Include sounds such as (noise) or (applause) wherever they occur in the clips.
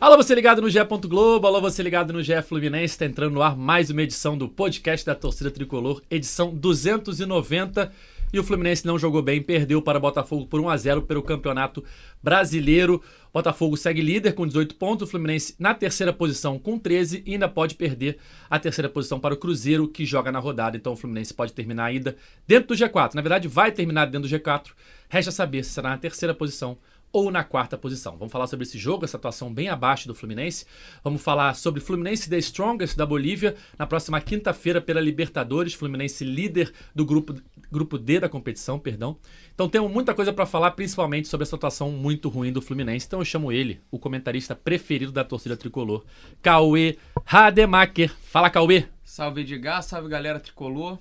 Alô, você ligado no GE. Globo, alô, você ligado no GE Fluminense, está entrando no ar mais uma edição do podcast da torcida tricolor, edição 290. E o Fluminense não jogou bem, perdeu para o Botafogo por 1 a 0 pelo Campeonato Brasileiro. Botafogo segue líder com 18 pontos, o Fluminense na terceira posição com 13 e ainda pode perder a terceira posição para o Cruzeiro, que joga na rodada. Então o Fluminense pode terminar ainda dentro do G4. Na verdade, vai terminar dentro do G4. Resta saber se será na terceira posição ou na quarta posição. Vamos falar sobre esse jogo, essa atuação bem abaixo do Fluminense. Vamos falar sobre Fluminense The Strongest da Bolívia na próxima quinta-feira pela Libertadores, Fluminense líder do grupo, grupo D da competição, perdão. Então temos muita coisa para falar, principalmente sobre essa atuação muito ruim do Fluminense. Então eu chamo ele, o comentarista preferido da torcida tricolor, Cauê Rademacher. Fala, Cauê! Salve Edgar, salve galera tricolor.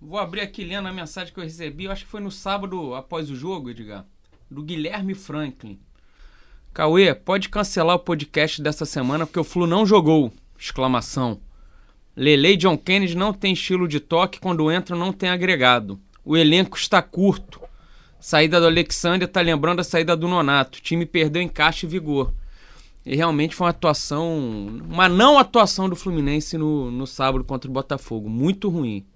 Vou abrir aqui lendo a mensagem que eu recebi, eu acho que foi no sábado após o jogo, Edgar do Guilherme Franklin. Cauê, pode cancelar o podcast dessa semana porque o Flu não jogou! Exclamação. Lele e John Kennedy não tem estilo de toque, quando entra não tem agregado. O elenco está curto. Saída do Alexander está lembrando a saída do Nonato. O time perdeu encaixe e vigor. E realmente foi uma atuação, uma não atuação do Fluminense no, no sábado contra o Botafogo. Muito ruim.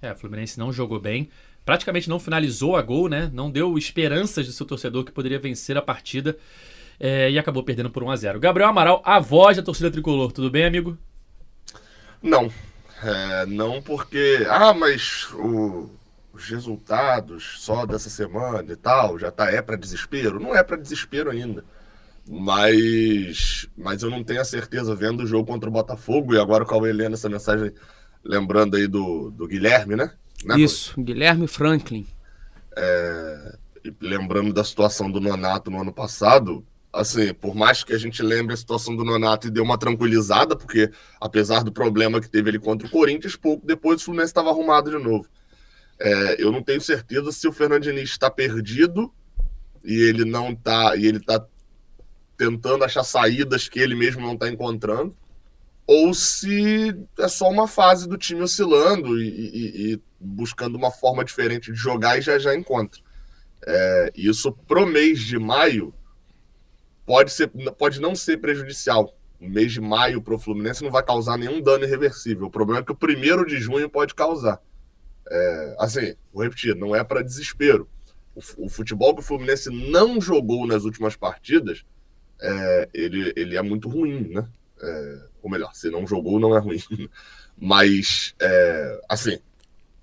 É, o Fluminense não jogou bem praticamente não finalizou a gol, né? Não deu esperanças de seu torcedor que poderia vencer a partida é, e acabou perdendo por 1 a 0 Gabriel Amaral, a voz da torcida tricolor, tudo bem, amigo? Não. É, não porque. Ah, mas o, os resultados só dessa semana e tal, já tá, é para desespero? Não é para desespero ainda. Mas, mas eu não tenho a certeza, vendo o jogo contra o Botafogo, e agora com a Helena, essa mensagem, lembrando aí do, do Guilherme, né? Né, Isso, Guilherme Franklin. É, lembrando da situação do Nonato no ano passado, assim, por mais que a gente lembre a situação do Nonato e deu uma tranquilizada, porque apesar do problema que teve ele contra o Corinthians, pouco depois o Fluminense estava arrumado de novo. É, eu não tenho certeza se o Fernandinho está perdido e ele não está e ele está tentando achar saídas que ele mesmo não está encontrando, ou se é só uma fase do time oscilando e, e, e buscando uma forma diferente de jogar e já já encontra. É, isso pro mês de maio pode, ser, pode não ser prejudicial. O mês de maio para o Fluminense não vai causar nenhum dano irreversível. O problema é que o primeiro de junho pode causar. É, assim, vou repetir, não é para desespero. O, o, futebol que o Fluminense não jogou nas últimas partidas, é, ele, ele é muito ruim, né? É, ou melhor, se não jogou, não é ruim. (laughs) Mas, é, assim,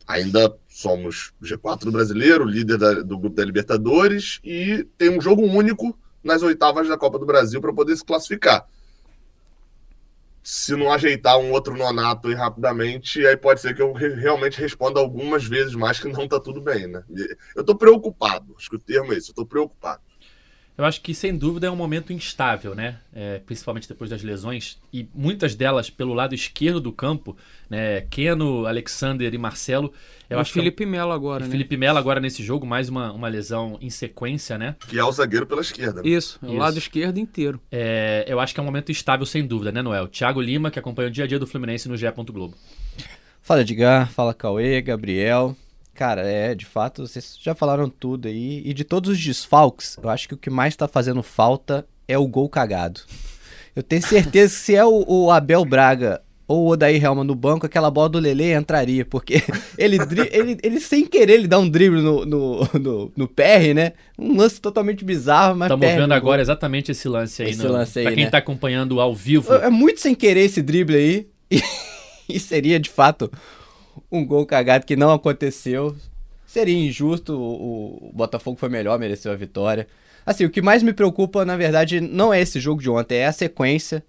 ainda somos G4 do brasileiro, líder da, do grupo da Libertadores, e tem um jogo único nas oitavas da Copa do Brasil para poder se classificar. Se não ajeitar um outro nonato aí rapidamente, aí pode ser que eu re realmente responda algumas vezes mais que não está tudo bem, né? Eu estou preocupado, acho que o termo é isso, eu estou preocupado. Eu acho que, sem dúvida, é um momento instável, né? É, principalmente depois das lesões, e muitas delas pelo lado esquerdo do campo, né? Keno, Alexander e Marcelo. Eu e acho Felipe que é... Melo agora, né? Felipe Melo agora nesse jogo, mais uma, uma lesão em sequência, né? Que é o zagueiro pela esquerda. Né? Isso, o lado esquerdo inteiro. É, eu acho que é um momento instável, sem dúvida, né, Noel? Thiago Lima, que acompanha o dia a dia do Fluminense no GE. Globo. Fala Edgar, fala Cauê, Gabriel. Cara, é, de fato, vocês já falaram tudo aí. E de todos os desfalques, eu acho que o que mais tá fazendo falta é o gol cagado. Eu tenho certeza que se é o, o Abel Braga ou o Odair Helma no banco, aquela bola do Lele entraria, porque (laughs) ele, ele, ele sem querer ele dá um drible no, no, no, no PR, né? Um lance totalmente bizarro, mas Estamos vendo agora exatamente esse lance aí. Esse no, lance aí, pra quem né? tá acompanhando ao vivo. É muito sem querer esse drible aí. E, (laughs) e seria, de fato, um gol cagado que não aconteceu. Seria injusto, o, o Botafogo foi melhor, mereceu a vitória. Assim, o que mais me preocupa, na verdade, não é esse jogo de ontem, é a sequência.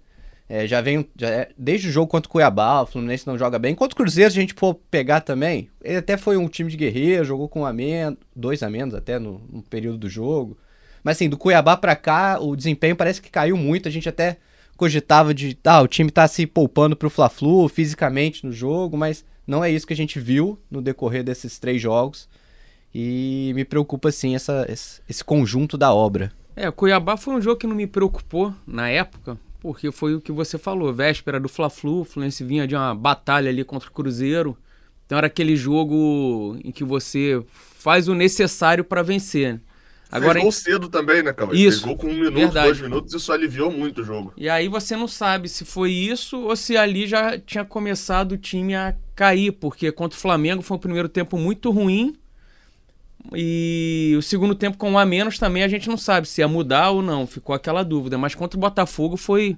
É, já vem já é, desde o jogo contra o Cuiabá, o Fluminense não joga bem. Contra o Cruzeiro, se a gente for pegar também, ele até foi um time de guerreiro, jogou com um a menos, dois a menos até no, no período do jogo. Mas assim, do Cuiabá para cá, o desempenho parece que caiu muito. A gente até cogitava de, ah, o time tá se poupando pro Fla-Flu fisicamente no jogo, mas não é isso que a gente viu no decorrer desses três jogos. E me preocupa, sim, essa, esse conjunto da obra. É, o Cuiabá foi um jogo que não me preocupou na época, porque foi o que você falou, véspera do Fla-Flu, o Fluminense vinha de uma batalha ali contra o Cruzeiro. Então era aquele jogo em que você faz o necessário para vencer. Agora, Fez gol cedo também, né, Cauê? Isso, Fez gol com um minuto, verdade. dois minutos, isso aliviou muito o jogo. E aí você não sabe se foi isso ou se ali já tinha começado o time a cair, porque contra o Flamengo foi um primeiro tempo muito ruim. E o segundo tempo com um a menos também a gente não sabe se ia mudar ou não, ficou aquela dúvida. Mas contra o Botafogo foi,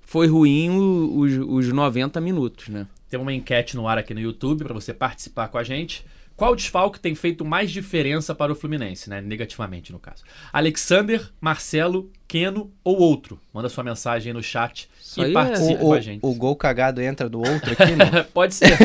foi ruim o- os, os 90 minutos, né? Tem uma enquete no ar aqui no YouTube para você participar com a gente. Qual desfalque tem feito mais diferença para o Fluminense, né? Negativamente, no caso. Alexander, Marcelo, Keno ou outro? Manda sua mensagem aí no chat Isso aí e é- participa O, com a gente. o gol cagado entra do outro aqui, não? (laughs) Pode ser.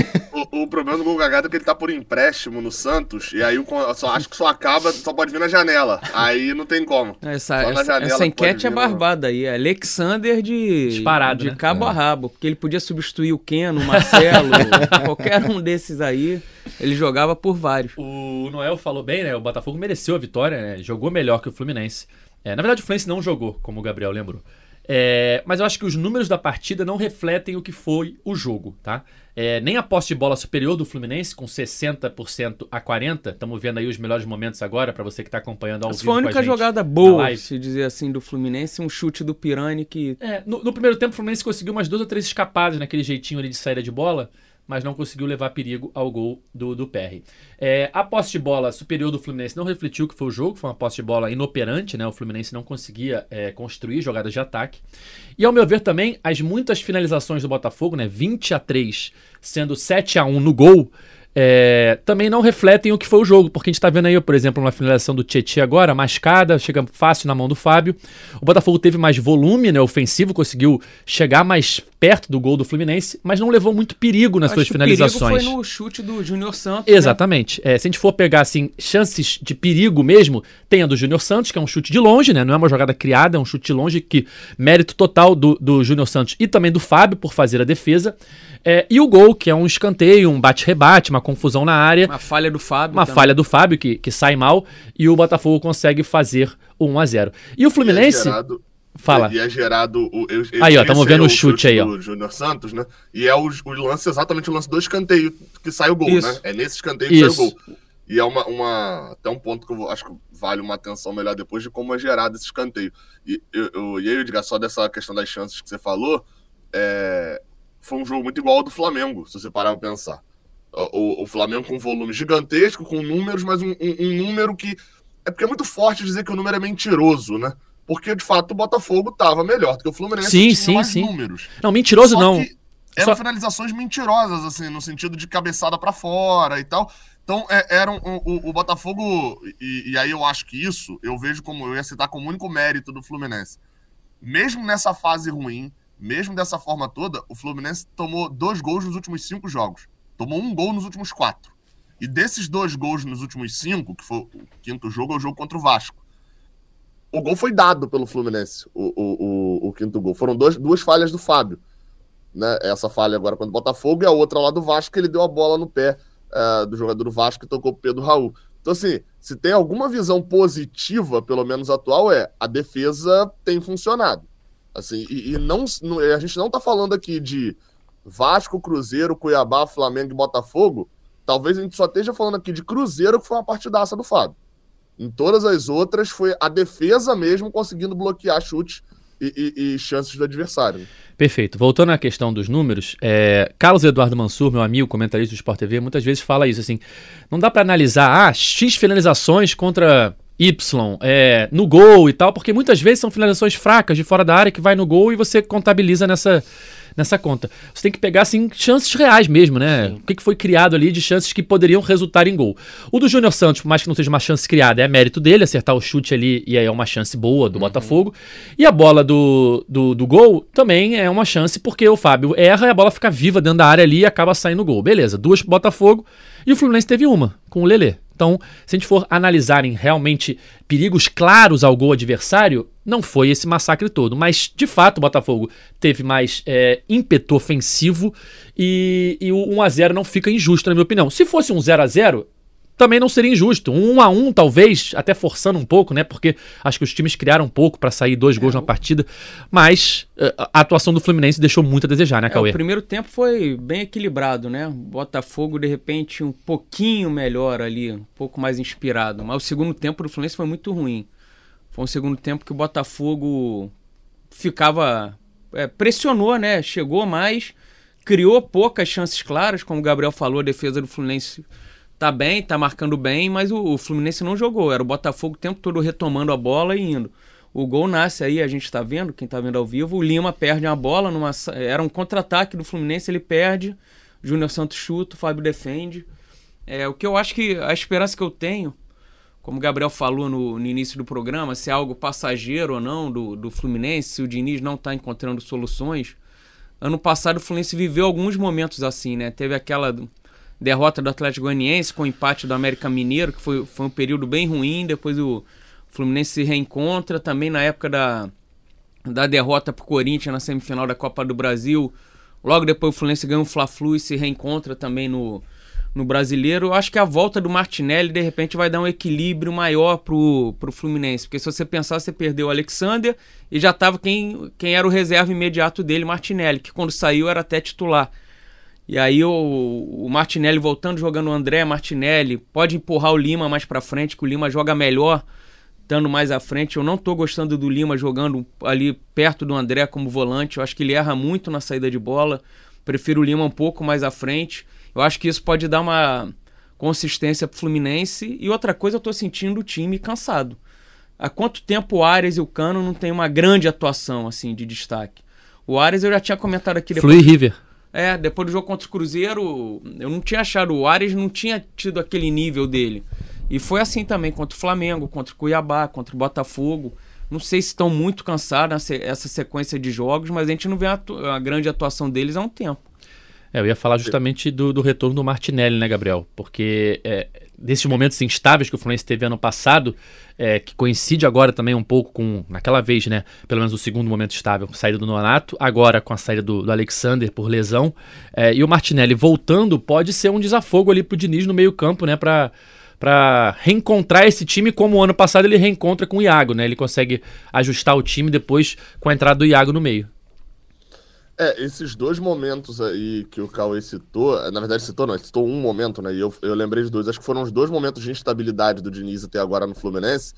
O, o problema do gol cagado é que ele tá por empréstimo no Santos, e aí con- só, acho que só acaba, só pode vir na janela. Aí não tem como. Essa, Só na essa, janela essa enquete é barbada aí. É Alexander de, Disparado, de né? cabo É. a rabo. Porque ele podia substituir o Keno, o Marcelo, (laughs) qualquer um desses aí. Ele jogava por vários. O Noel falou bem, né? O Botafogo mereceu a vitória, né? Jogou melhor que o Fluminense. É, na verdade, o Fluminense não jogou, como o Gabriel lembrou. É, mas eu acho que os números da partida não refletem o que foi o jogo, tá? É, nem a posse de bola superior do Fluminense, com 60% a 40%. Estamos vendo aí os melhores momentos agora, para você que está acompanhando ao Essa vivo foi a única gente jogada boa, se dizer assim, do Fluminense. Um chute do Pirani que É, no, no primeiro tempo, o Fluminense conseguiu umas duas ou três escapadas naquele jeitinho ali de saída de bola, mas não conseguiu levar perigo ao gol do, do PR. É, a posse de bola superior do Fluminense não refletiu que foi o jogo, foi uma posse de bola inoperante, né? O Fluminense não conseguia é, construir jogadas de ataque. E ao meu ver também, as muitas finalizações do Botafogo, né? 20 a 3, sendo 7 a 1 no gol. É, também não refletem o que foi o jogo, porque a gente tá vendo aí, por exemplo, uma finalização do Tietchan agora, mascada, chega fácil na mão do Fábio. O Botafogo teve mais volume, né, ofensivo, conseguiu chegar mais perto do gol do Fluminense, mas não levou muito perigo nas Acho suas finalizações. O perigo foi no chute do Júnior Santos. né? Exatamente. É, se a gente for pegar assim, chances de perigo mesmo, tem a do Júnior Santos, que é um chute de longe, né? Não é uma jogada criada, é um chute de longe que mérito total do, do Júnior Santos e também do Fábio por fazer a defesa. É, e o gol, que é um escanteio, um bate-rebate, uma confusão na área. Uma falha do Fábio. Uma também. falha do Fábio, que, que sai mal, e o Botafogo consegue fazer o 1x0. E o Fluminense. E é gerado, Fala. E é gerado. O, eu- Aí, ó, esse tamo é vendo o chute aí, ó. Júnior Santos, né? E é o, o lance, exatamente o lance do escanteio que sai o gol, Isso. né? É nesse escanteio que sai o Isso. gol. E é uma, uma. Até um ponto que eu vou- acho que vale uma atenção melhor depois de como é gerado esse escanteio. E eu, eu, e aí, Edgar, só dessa questão das chances que você falou, é, foi um jogo muito igual ao do Flamengo, se você parar pra pensar. O, o- Flamengo com um volume gigantesco, com números, mas um, um- um número que. É porque é muito forte dizer que o número é mentiroso, né? Porque, de fato, o Botafogo estava melhor do que o Fluminense. Sim, tinha sim, mais sim. números. Não, mentiroso Só não. Eram Só- finalizações mentirosas, assim, no sentido de cabeçada pra fora e tal. Então, é, era um- o, o Botafogo, e, e aí eu acho que isso, eu vejo como, eu ia citar como único mérito do Fluminense. Mesmo nessa fase ruim, mesmo dessa forma toda, o Fluminense tomou dois gols nos últimos cinco jogos. Tomou um gol nos últimos quatro. E desses dois gols nos últimos cinco, que foi o quinto jogo, é o jogo contra o Vasco. O gol foi dado pelo Fluminense, o, o, o, o quinto gol. Foram dois, duas falhas do Fábio né? Essa falha agora contra o Botafogo e a outra lá do Vasco, que ele deu a bola no pé eh, do jogador do Vasco que tocou pro Pedro Raul. Então, assim, se tem alguma visão positiva, pelo menos atual, é a defesa tem funcionado. Assim, e, e não, a gente não tá falando aqui de Vasco, Cruzeiro, Cuiabá, Flamengo e Botafogo. Talvez a gente só esteja falando aqui de Cruzeiro, que foi uma partidaça do Fábio. Em todas as outras, foi a defesa mesmo conseguindo bloquear chutes e, e- e chances do adversário. Perfeito. Voltando à questão dos números, é, Carlos Eduardo Mansur, meu amigo, comentarista do Sport TV, muitas vezes fala isso assim: não dá pra analisar ah, X finalizações contra Y é, no gol e tal, porque muitas vezes são finalizações fracas de fora da área que vai no gol e você contabiliza nessa, nessa conta. Você tem que pegar assim chances reais mesmo, né? O que, que foi criado ali de chances que poderiam resultar em gol. O do Júnior Santos, por mais que não seja uma chance criada, é mérito dele acertar o chute ali e aí é uma chance boa do Botafogo. E a bola do, do, do gol também é uma chance porque o Fábio erra e a bola fica viva dentro da área ali e acaba saindo gol. Beleza, duas pro Botafogo e o Fluminense teve uma com o Lelê. Então, se a gente for analisarem realmente perigos claros ao gol adversário, não foi esse massacre todo. Mas, de fato, o Botafogo teve mais é, ímpeto ofensivo e, e o 1x0 não fica injusto, na minha opinião. Se fosse um 0x0, também não seria injusto. Um, a um, talvez, até forçando um pouco, né? Porque acho que os times criaram um pouco para sair dois gols na partida. Mas uh, a atuação do Fluminense deixou muito a desejar, né, É, Cauê? o primeiro tempo foi bem equilibrado, né? Botafogo, de repente, um pouquinho melhor ali, um pouco mais inspirado. Mas o segundo tempo do Fluminense foi muito ruim. Foi um segundo tempo que o Botafogo ficava. é, pressionou, né? Chegou mais, criou poucas chances claras, como o Gabriel falou, a defesa do Fluminense tá bem, tá marcando bem, mas o, o Fluminense não jogou. Era o Botafogo o tempo todo retomando a bola e indo. O gol nasce aí, a gente tá vendo, quem tá vendo ao vivo, o Lima perde uma bola, numa, era um contra-ataque do Fluminense, ele perde, Júnior Santos chuta, o Fábio defende. É, o que eu acho que a esperança que eu tenho, como o Gabriel falou no, no início do programa, se é algo passageiro ou não do, do Fluminense, se o Diniz não tá encontrando soluções. Ano passado o Fluminense viveu alguns momentos assim, né? Teve aquela derrota do Atlético Goianiense com o empate do América Mineiro, que foi, foi um período bem ruim. Depois o Fluminense se reencontra. Também na época da, da derrota pro Corinthians na semifinal da Copa do Brasil. Logo depois o Fluminense ganha um Fla-Flu e se reencontra também no, no Brasileiro. Eu acho que a volta do Martinelli, de repente, vai dar um equilíbrio maior pro, pro Fluminense. Porque se você pensar, você perdeu o Alexander e já tava quem, quem era o reserva imediato dele, Martinelli, que quando saiu era até titular. E aí o, o Martinelli voltando jogando o André Martinelli, pode empurrar o Lima mais pra frente, que o Lima joga melhor estando mais à frente. Eu não tô gostando do Lima jogando ali perto do André como volante. Eu acho que ele erra muito na saída de bola. Prefiro o Lima um pouco mais à frente. Eu acho que isso pode dar uma consistência pro Fluminense. E outra coisa, eu tô sentindo o time cansado. Há quanto tempo o Ares e o Cano não tem uma grande atuação assim de destaque? O Ares eu já tinha comentado aqui depois. Flui River. É, depois do jogo contra o Cruzeiro, eu não tinha achado. O Ares não tinha tido aquele nível dele. E foi assim também contra o Flamengo, contra o Cuiabá, contra o Botafogo. Não sei se estão muito cansados nessa essa sequência de jogos, mas a gente não vê a, a grande atuação deles há um tempo. É, eu ia falar justamente do, do retorno do Martinelli, né, Gabriel? Porque é, desses momentos instáveis que o Fluminense teve ano passado, é, que coincide agora também um pouco com, naquela vez, né, pelo menos o segundo momento estável, com a saída do Nonato, agora com a saída do, do Alexander por lesão, é, e o Martinelli voltando pode ser um desafogo ali pro Diniz no meio campo, né, pra, pra reencontrar esse time como o ano passado ele reencontra com o Iago, né, ele consegue ajustar o time depois com a entrada do Iago no meio. É, esses dois momentos aí que o Cauê citou, eh, na verdade citou não, citou um momento, né? E eu, eu lembrei de dois, acho que foram os dois momentos de instabilidade do Diniz até agora no Fluminense.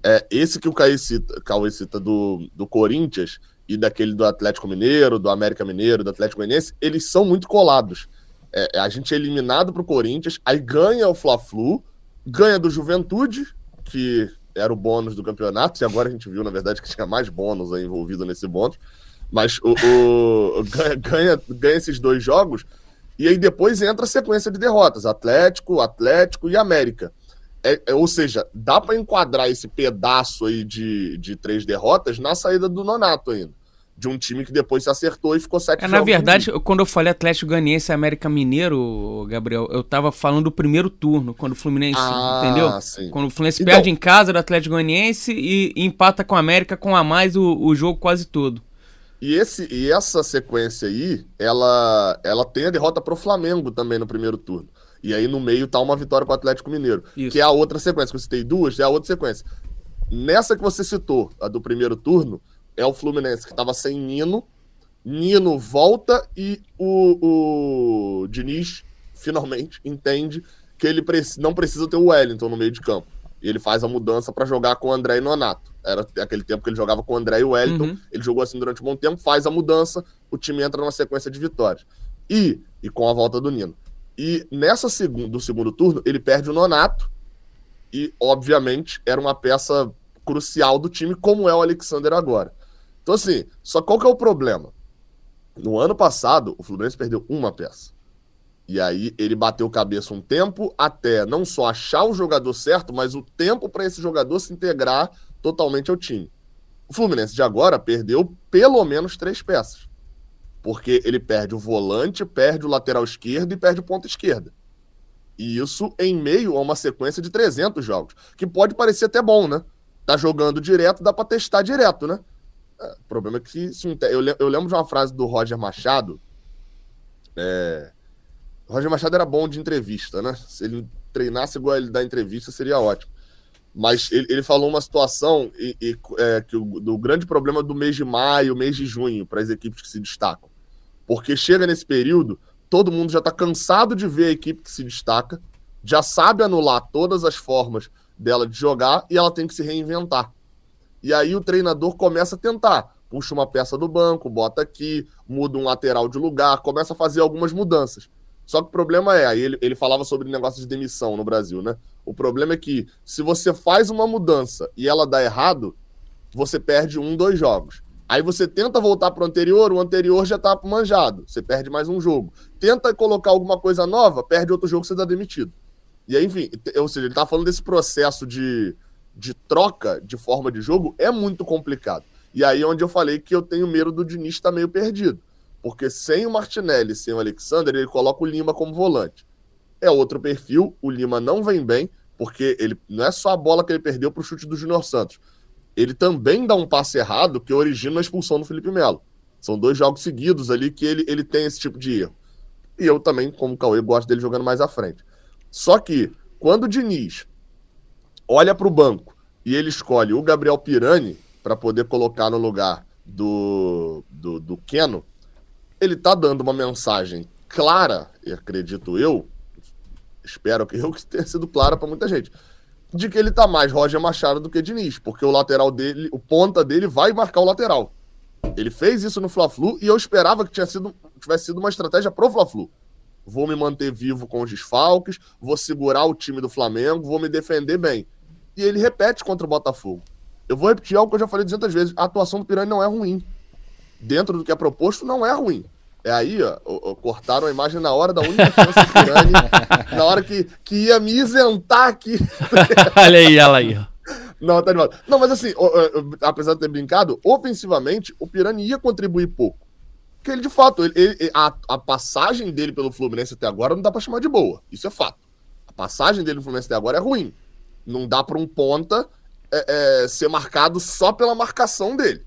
É, esse que o Cauê cita, Cauê cita do, do Corinthians e daquele do Atlético Mineiro, do América Mineiro, do Atlético Goianiense, eles são muito colados. É, a gente é eliminado pro Corinthians, aí ganha o Fla-Flu, ganha do Juventude, que era o bônus do campeonato, e agora a gente viu, na verdade, que tinha mais bônus aí envolvido nesse bônus. Mas o, o- ganha, ganha, ganha esses dois jogos e aí depois entra a sequência de derrotas: Atlético, Atlético e América. É- é- ou seja, dá para enquadrar esse pedaço aí de, de três derrotas na saída do Nonato ainda. De um time que depois se acertou e ficou sete É, na verdade, quando eu falei Atlético Goianiense e América Mineiro, Gabriel, eu tava falando do primeiro turno, quando o Fluminense, Ah, entendeu? sim. Quando o Fluminense Então- perde em casa do Atlético Goianiense e, e empata com a América com a mais o, o jogo quase todo. E, esse, e essa sequência aí, ela, ela tem a derrota pro Flamengo também no primeiro turno. E aí no meio tá uma vitória pro Atlético Mineiro. Isso. Que é a outra sequência, que eu citei duas, é a outra sequência. Nessa que você citou, a do primeiro turno, é o Fluminense que tava sem Nino. Nino volta e o, o Diniz finalmente entende que ele não precisa ter o Wellington no meio de campo. E ele faz a mudança para jogar com o André e Nonato. Era aquele tempo que ele jogava com o André e o Wellington. Uhum. Ele jogou assim durante um bom tempo, faz a mudança, o time entra numa sequência de vitórias. E, e com a volta do Nino. E nessa segundo, do segundo turno, ele perde o Nonato. E, obviamente, era uma peça crucial do time, como é o Alexander agora. Então, assim, só qual que é o problema? No ano passado, o Fluminense perdeu uma peça. E aí ele bateu cabeça um tempo até não só achar o jogador certo, mas o tempo para esse jogador se integrar totalmente ao time. O Fluminense de agora perdeu pelo menos três peças. Porque ele perde o volante, perde o lateral esquerdo e perde o ponta esquerda. E isso em meio a uma sequência de 300 jogos. Que pode parecer até bom, né? Tá jogando direto, dá pra testar direto, né? É, o problema é que se eu, eu lembro de uma frase do Roger Machado. É... Roger Machado era bom de entrevista, né? Se ele treinasse igual ele da entrevista, seria ótimo. Mas ele, ele falou uma situação e, e, é, que o, do grande problema do mês de maio, mês de junho, para as equipes que se destacam. Porque chega nesse período, todo mundo já está cansado de ver a equipe que se destaca, já sabe anular todas as formas dela de jogar e ela tem que se reinventar. E aí o treinador começa a tentar. Puxa uma peça do banco, bota aqui, muda um lateral de lugar, começa a fazer algumas mudanças. Só que o problema é, aí ele, ele falava sobre negócio de demissão no Brasil, né? O problema é que se você faz uma mudança e ela dá errado, você perde um, dois jogos. Aí você tenta voltar para o anterior, o anterior já está manjado, você perde mais um jogo. Tenta colocar alguma coisa nova, perde outro jogo, você está demitido. E aí, enfim, ou seja, ele está falando desse processo de, de troca de forma de jogo é muito complicado. E aí é onde eu falei que eu tenho medo do Diniz estar tá meio perdido. Porque sem o Martinelli, sem o Alexander, ele coloca o Lima como volante. É outro perfil, o Lima não vem bem, porque ele não é só a bola que ele perdeu para o chute do Júnior Santos. Ele também dá um passe errado que origina a expulsão do Felipe Melo. São dois jogos seguidos ali que ele, ele tem esse tipo de erro. E eu também, como Cauê, gosto dele jogando mais à frente. Só que, quando o Diniz olha para o banco e ele escolhe o Gabriel Pirani para poder colocar no lugar do, do, do Keno, ele está dando uma mensagem clara, acredito eu, espero que eu que tenha sido clara para muita gente, de que ele está mais Roger Machado do que Diniz, porque o lateral dele, o ponta dele vai marcar o lateral. Ele fez isso no Fla-Flu e eu esperava que sido, tivesse sido uma estratégia pro Fla-Flu. Vou me manter vivo com os desfalques, vou segurar o time do Flamengo, vou me defender bem. E ele repete contra o Botafogo. Eu vou repetir algo que eu já falei 200 vezes: a atuação do Piranha não é ruim. Dentro do que é proposto, não é ruim. É aí, ó, ó, cortaram a imagem na hora da única chance do Pirani, (laughs) na hora que, que ia me isentar aqui. (laughs) olha aí, ela aí, ó. Não, tá animado. Não, mas assim, apesar de ter brincado, ofensivamente, o Pirani ia contribuir pouco. Porque ele, de fato, ele, ele, a, a passagem dele pelo Fluminense até agora não dá pra chamar de boa. Isso é fato. A passagem dele no Fluminense até agora é ruim. Não dá pra um ponta é, é, ser marcado só pela marcação dele.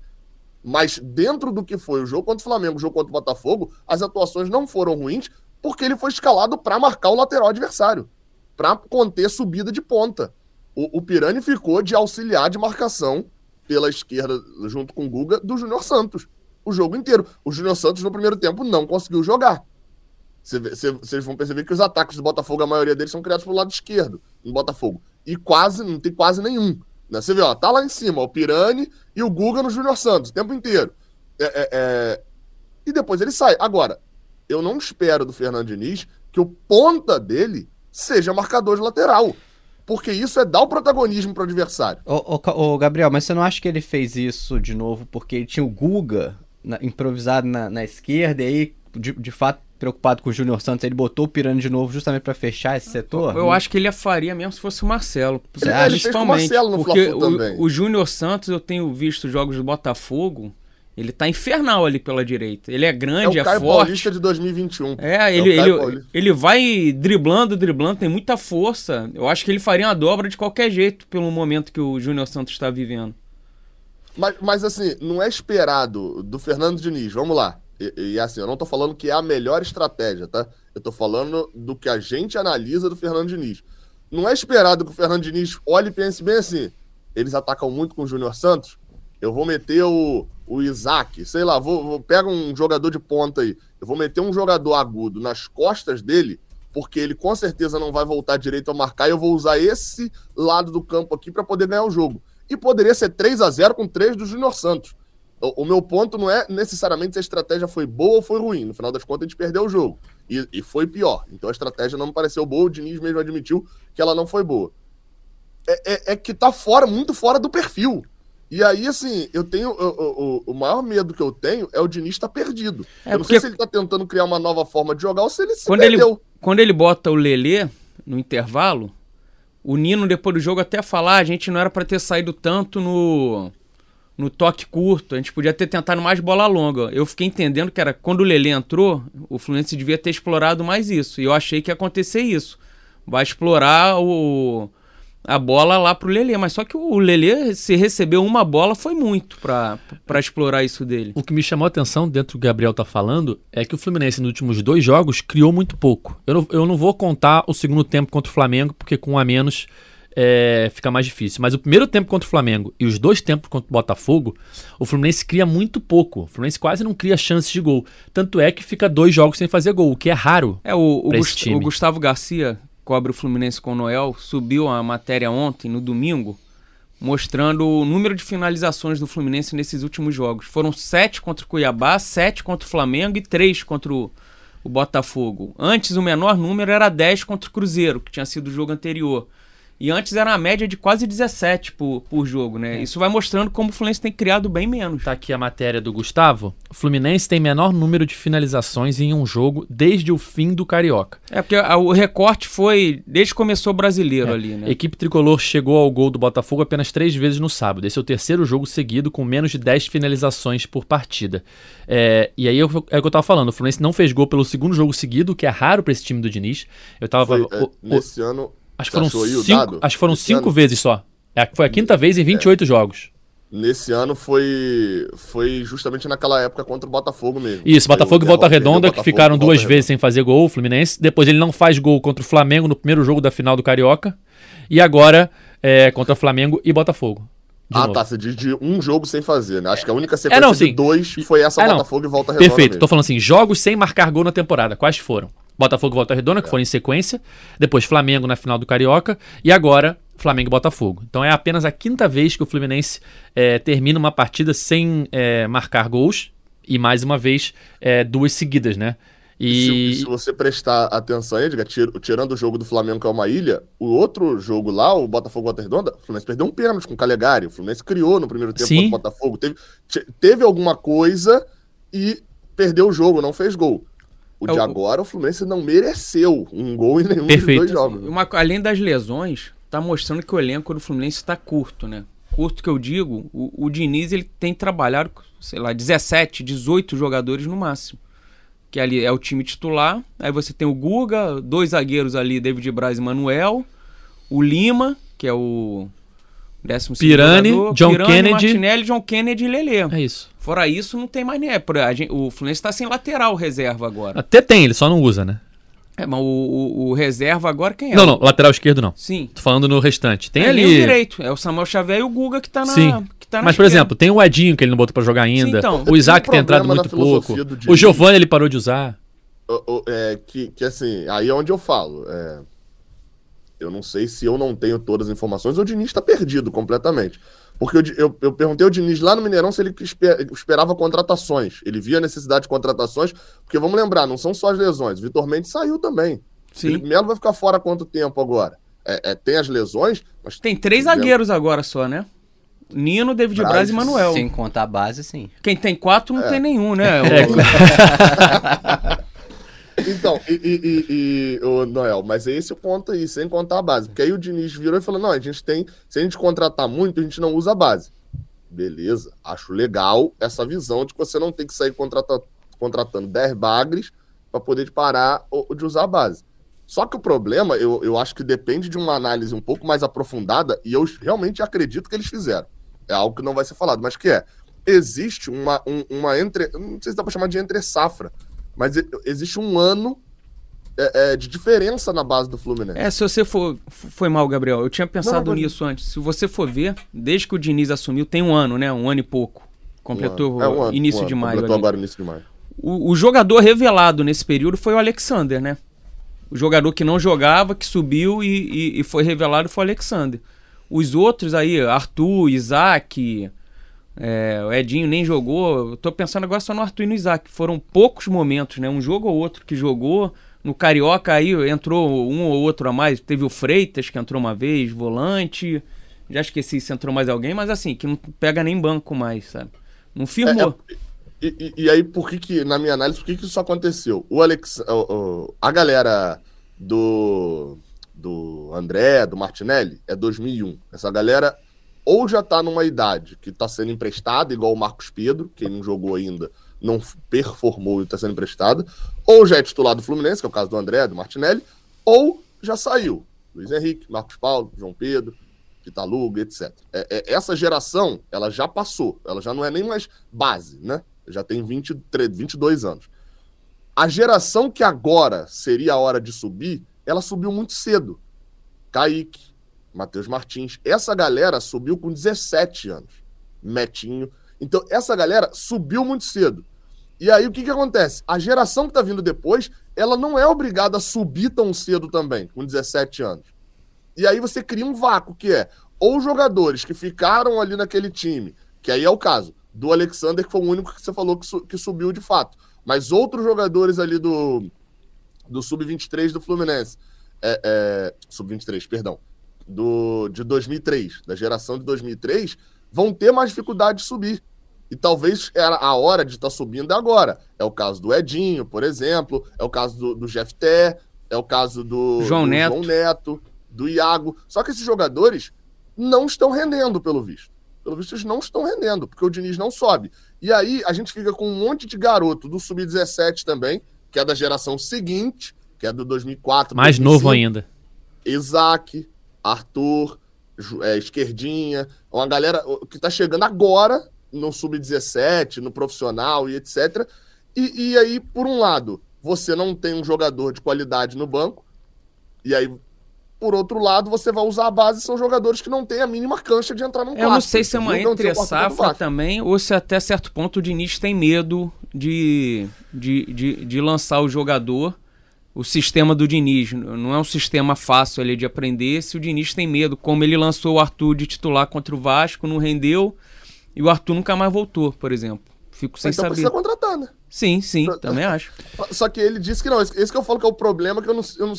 Mas dentro do que foi o jogo contra o Flamengo, o jogo contra o Botafogo, as atuações não foram ruins porque ele foi escalado para marcar o lateral adversário, para conter subida de ponta. O, o Pirani ficou de auxiliar de marcação pela esquerda, junto com o Guga, do Júnior Santos. O jogo inteiro. O Júnior Santos, no primeiro tempo, não conseguiu jogar. Vocês vão perceber que os ataques do Botafogo, a maioria deles são criados pelo lado esquerdo, no Botafogo. E quase, não tem quase nenhum. Né? Você vê, ó, tá lá em cima, o Pirani e o Guga no Júnior Santos, o tempo inteiro. É, é, é... E depois ele sai. Agora, eu não espero do Fernando Diniz que o ponta dele seja marcador de lateral. Porque isso é dar o protagonismo para o adversário. Ô, ô, ô, Gabriel, mas você não acha que ele fez isso de novo porque ele tinha o Guga na, improvisado na, na, esquerda e aí, de, de fato, preocupado com o Júnior Santos, ele botou o Pirani de novo justamente para fechar esse setor? Eu acho que ele faria mesmo se fosse o Marcelo. Ele, é, principalmente. Marcelo no porque o, o Júnior Santos, eu tenho visto jogos do Botafogo. Ele tá infernal ali pela direita. Ele é grande, é, o é Caio forte. Paulista de 2021. É, ele, é ele, ele vai driblando, driblando, tem muita força. Eu acho que ele faria uma dobra de qualquer jeito pelo momento que o Júnior Santos está vivendo. Mas, mas assim, não é esperado do Fernando Diniz, vamos lá. E, e, assim, eu não tô falando que é a melhor estratégia, tá? Eu tô falando do que a gente analisa do Fernando Diniz. Não é esperado que o Fernando Diniz olhe e pense bem assim. Eles atacam muito com o Júnior Santos. Eu vou meter o, o Isaac, sei lá, vou, vou pega um jogador de ponta aí. Eu vou meter um jogador agudo nas costas dele, porque ele com certeza não vai voltar direito a marcar e eu vou usar esse lado do campo aqui para poder ganhar o jogo. E poderia ser 3 a 0 com 3 do Júnior Santos. O, o, meu ponto não é necessariamente se a estratégia foi boa ou foi ruim. No final das contas, a gente perdeu o jogo. E, e foi pior. Então a estratégia não me pareceu boa. O Diniz mesmo admitiu que ela não foi boa. É, é, é que tá fora, muito fora do perfil. E aí, assim, eu tenho. O, o, o maior medo que eu tenho é o Diniz estar tá perdido. É eu não porque... sei se ele tá tentando criar uma nova forma de jogar ou se ele se quando perdeu. Ele, quando ele bota o Lelê no intervalo, o Nino, depois do jogo, até falar, a gente não era para ter saído tanto no no toque curto. A gente podia ter tentado mais bola longa. Eu fiquei entendendo que era quando o Lele entrou, o Fluminense devia ter explorado mais isso. E eu achei que ia acontecer isso. Vai explorar o, a bola lá pro Lelê. Mas só que o Lelê, se recebeu uma bola, foi muito pra explorar isso dele. O que me chamou a atenção dentro do que o Gabriel tá falando é que o Fluminense nos últimos dois jogos criou muito pouco. Eu não, eu não vou contar o segundo tempo contra o Flamengo, porque com um a menos é, fica mais difícil. Mas o primeiro tempo contra o Flamengo e os dois tempos contra o Botafogo, o Fluminense cria muito pouco. O Fluminense quase não cria chances de gol. Tanto é que fica dois jogos sem fazer gol, o que é raro. É, o, o, Gust- o Gustavo Garcia, cobre o Fluminense com o Noel, subiu a matéria ontem, no domingo, mostrando o número de finalizações do Fluminense nesses últimos jogos. Foram sete contra o Cuiabá, sete contra o Flamengo e três contra o, o Botafogo. Antes, o menor número era 10 contra o Cruzeiro, que tinha sido o jogo anterior. E antes era a média de quase 17 por, por jogo, né? Isso vai mostrando como o Fluminense tem criado bem menos. Tá aqui a matéria do Gustavo. O Fluminense tem menor número de finalizações em um jogo desde o fim do Carioca. É porque o recorte foi desde que começou o brasileiro É, ali, né? A equipe tricolor chegou ao gol do Botafogo apenas três vezes no sábado. Esse é o terceiro jogo seguido com menos de 10 finalizações por partida. É, e aí eu- é o que eu tava falando. O Fluminense não fez gol pelo segundo jogo seguido, o que é raro pra esse time do Diniz. Eu tava. Foi, o- é, o- nesse ano. Acho que foram cinco, acho que foram cinco ano? vezes só. É, foi a quinta vez em 28 jogos. Nesse ano foi, foi justamente naquela época contra o Botafogo mesmo. Isso, Botafogo e Volta Redonda, perdeu que Botafogo ficaram duas vezes sem fazer gol, o Fluminense. Depois ele não faz gol contra o Flamengo no primeiro jogo da final do Carioca. E agora é, contra Flamengo e Botafogo. Ah, novo. tá. Você diz de um jogo sem fazer, né? Acho que a única sequência É, não, de dois foi essa É. Botafogo e Volta Redonda. Perfeito, mesmo. tô falando assim, jogos sem marcar gol na temporada, quais foram? Botafogo e Volta Redonda, que foram em sequência, depois Flamengo na final do Carioca, e agora Flamengo e Botafogo. Então é apenas a quinta vez que o Fluminense é, termina uma partida sem é, marcar gols, e mais uma vez é, duas seguidas, né? E E, se, se você prestar atenção, Edgar, tir- tirando o jogo do Flamengo, que é uma ilha, o outro jogo lá, o Botafogo Volta Redonda, o Fluminense perdeu um pênalti com o Calegari. O Fluminense criou no primeiro tempo Sim. contra o Botafogo. Teve, te- teve alguma coisa e perdeu o jogo, não fez gol. O É de o- agora, o Fluminense não mereceu um gol em nenhum Perfeito. dos dois jogos. Uma além das lesões, tá mostrando que o elenco do Fluminense está curto, né? Curto que eu digo, o, o Diniz ele tem trabalhado, sei lá, 17, 18 jogadores no máximo. Que ali é o time titular. Aí você tem o Guga, dois zagueiros ali, David Braz e Manuel. O Lima, que é o décimo Pirani, jogador, John Kennedy. Martinelli, John Kennedy e Lelê. é isso. Fora isso, não tem mais nem. é, por- a gente- O Fluminense tá sem lateral reserva agora. Até tem, ele só não usa, né? É, mas o, o- o reserva agora quem é? Não, não, lateral esquerdo não. Sim. Tô falando no restante. Tem é, ali. o direito. É o Samuel Xavier e o Guga que tá na. Sim. Que tá na Mas, por esquerda. exemplo, tem o Edinho que ele não botou pra jogar ainda. então. o Isaac Tem tem um entrado muito pouco. O. Giovanni ele parou de usar. O- o- é, que, que assim, aí é onde eu falo. é, eu não sei se eu não tenho todas as informações ou o Diniz está perdido completamente. Porque eu, eu, eu perguntei ao Diniz lá no Mineirão se ele espe- esperava contratações. Ele via a necessidade de contratações, porque vamos lembrar, não são só as lesões. Vitor Mendes saiu também. Sim. Felipe Melo vai ficar fora há quanto tempo agora? É, é, tem as lesões, mas Tem três zagueiros agora só, né? Nino, David Braz, Braz e Manuel. Sem contar a base, sim. Quem tem quatro não É. tem nenhum, né? (laughs) É, (laughs) Então, e, e, e, e, ô, Noel, mas é esse o ponto aí, sem contar a base. Porque aí o Diniz virou e falou: não, a gente tem. Se a gente contratar muito, a gente não usa a base. Beleza, acho legal essa visão de que você não tem que sair contrata- contratando 10 bagres para poder parar o- de usar a base. Só que o problema, eu, eu acho que depende de uma análise um pouco mais aprofundada, e eu realmente acredito que eles fizeram. É algo que não vai ser falado, mas que é: existe uma, um- uma entre. Não sei se dá para chamar de entre safra, mas existe um ano é, é, de diferença na base do Fluminense. É, se você for. Foi mal, Gabriel. Eu tinha pensado Não, mas- nisso antes. Se você for ver, desde que o Diniz assumiu, tem um ano, né? Um ano e pouco. Completou Um. É, um ano, início um de maio. Completou agora início de maio. O, o jogador revelado nesse período foi o Alexander, né? O jogador que não jogava, que subiu e, e- e foi revelado foi o Alexander. Os outros aí, Arthur, Isaac, é, o Edinho nem jogou. Eu tô pensando agora só no Arthur e no Isaac. Foram poucos momentos, né? Um jogo ou outro que jogou. No Carioca aí entrou um ou outro a mais. Teve o Freitas que entrou uma vez, volante. Já esqueci se entrou mais alguém, mas assim, que não pega nem banco mais, sabe? Não firmou. E, e- e aí, por que que, na minha análise, por que que isso aconteceu? O Alex, o- o- a galera do, do André, do Martinelli, é 2001. Essa galera ou já tá numa idade que tá sendo emprestada, igual o Marcos Pedro, que não jogou ainda, não performou e tá sendo emprestado, ou já é titular do Fluminense, que é o caso do André, do Martinelli, ou já saiu. Luiz Henrique, Marcos Paulo, João Pedro, Pitaluga, etc. É, é, essa geração, ela já passou, ela já não é nem mais base, né? Já tem 23, 22 anos. A geração que agora seria a hora de subir, ela subiu muito cedo. Kaique, Matheus Martins, essa galera subiu com 17 anos. Metinho. Então, essa galera subiu muito cedo. E aí, o que, que acontece? A geração que tá vindo depois, ela não é obrigada a subir tão cedo também, com 17 anos. E aí você cria um vácuo, que é ou jogadores que ficaram ali naquele time, que aí é o caso do Alexander, que foi o único que você falou que, su que subiu de fato. Mas outros jogadores ali do, do Sub-23 do Fluminense, é, é, Sub-23, perdão, do, de 2003, da geração de 2003, vão ter mais dificuldade de subir. E talvez era a hora de estar tá subindo agora. É o caso do Edinho, por exemplo, é o caso do, do Jeff Té, é o caso do João, do Neto. João Neto, do Iago. Só que esses jogadores não estão rendendo, pelo visto. Pelo visto, eles não estão rendendo, porque o Diniz não sobe. E aí a gente fica com um monte de garoto do Sub-17 também, que é da geração seguinte, que é do 2004. Mais 2005. novo ainda. Isaac, Arthur, é, Esquerdinha, uma galera que tá chegando agora no sub-17, no profissional e etc. E, e, aí, por um lado, você não tem um jogador de qualidade no banco, e aí, por outro lado, você vai usar a base, são jogadores que não têm a mínima cancha de entrar no Eu não sei se é uma entre safra também, ou se até certo ponto o Diniz tem medo de, de, de, de lançar o jogador o sistema do Diniz. Não é um sistema fácil ali de aprender se o Diniz tem medo. Como ele lançou o Arthur de titular contra o Vasco, não rendeu. E o Arthur nunca mais voltou, por exemplo. Fico sem então saber. precisa contratar, né? Sim, sim, também (laughs) acho. Só que ele disse que não. Esse que eu falo que é o problema, que eu não, eu não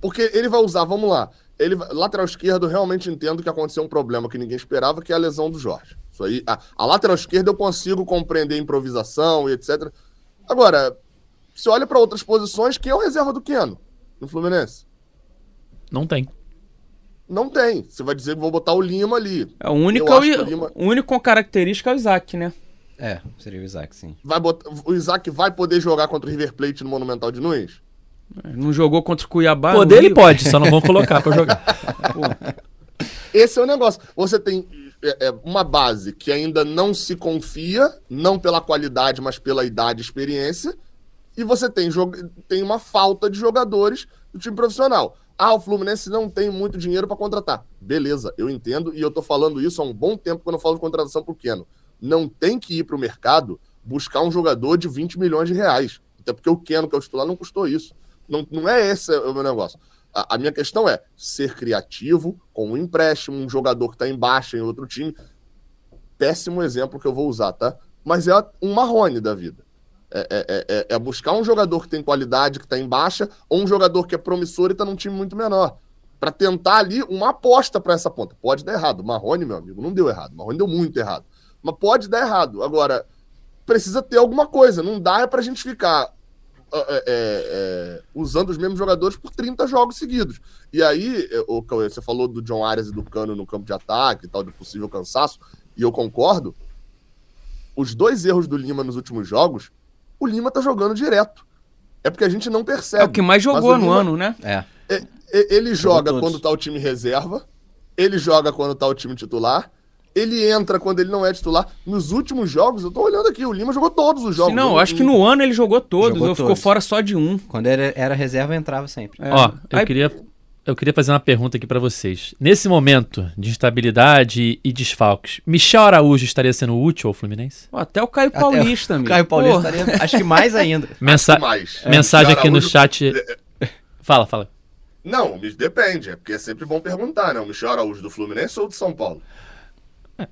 Porque ele vai usar, vamos lá. Ele, lateral esquerdo, realmente entendo que aconteceu um problema que ninguém esperava, que é a lesão do Jorge. Isso aí. A, a lateral esquerda eu consigo compreender improvisação e etc. Agora, se olha para outras posições, quem é o reserva do Keno no Fluminense? Não tem. Não tem. Você vai dizer que vou botar o Lima ali. É, o único, é o, Lima... o único com característica é o Isaac, né? É, seria o Isaac, sim. Vai botar... O Isaac vai poder jogar contra o River Plate no Monumental de Nunes? Não jogou contra o Cuiabá? Poder ele pode, só não vão (laughs) colocar para jogar. Esse é o negócio. Você tem é, é, uma base que ainda não se confia, não pela qualidade, mas pela idade e experiência, e você tem, tem uma falta de jogadores do time profissional. Ah, o Fluminense não tem muito dinheiro para contratar. Beleza, eu entendo e eu tô falando isso há um bom tempo quando eu falo de contratação pro Keno. Não tem que ir pro mercado buscar um jogador de 20 milhões de reais. Até porque o Keno, que é o titular, não custou isso. Não, não é esse o meu negócio. A, a minha questão é ser criativo com um empréstimo, um jogador que está em baixa em outro time. Péssimo exemplo que eu vou usar, tá? Mas é um marrone da vida. É, é, é, é, buscar um jogador que tem qualidade, que está em baixa, ou um jogador que é promissor e está num time muito menor. Para tentar ali uma aposta para essa ponta. Pode dar errado. Marrone, meu amigo, não deu errado. Marrone deu muito errado. Mas pode dar errado. Agora, precisa ter alguma coisa. Não dá é para a gente ficar é, é, usando os mesmos jogadores por 30 jogos seguidos. E aí, o, você falou do John Arias e do Cano no campo de ataque e tal, de possível cansaço, e eu concordo. Os dois erros do Lima nos últimos jogos o Lima tá jogando direto. É porque a gente não percebe. É o que mais jogou no ano, né? É. é, é ele joga quando tá o time reserva, ele joga quando tá o time titular, ele entra quando ele não é titular. Nos últimos jogos, eu tô olhando aqui, o Lima jogou todos os jogos. Sim, não, acho que no ano ele jogou todos, jogou ficou fora só de um. Quando era, era reserva, entrava sempre. É. Ó, eu Aí... queria eu queria fazer uma pergunta aqui para vocês. Nesse momento de instabilidade e desfalques, Michel Araújo estaria sendo útil ao Fluminense? Até o Caio Paulista, amigo. Caio Paulista estaria, acho que mais ainda. (laughs) Mensa mais. Mensagem aqui no chat. Fala, fala. Não, depende, é porque é sempre bom perguntar, né? O Michel Araújo do Fluminense ou do São Paulo? É,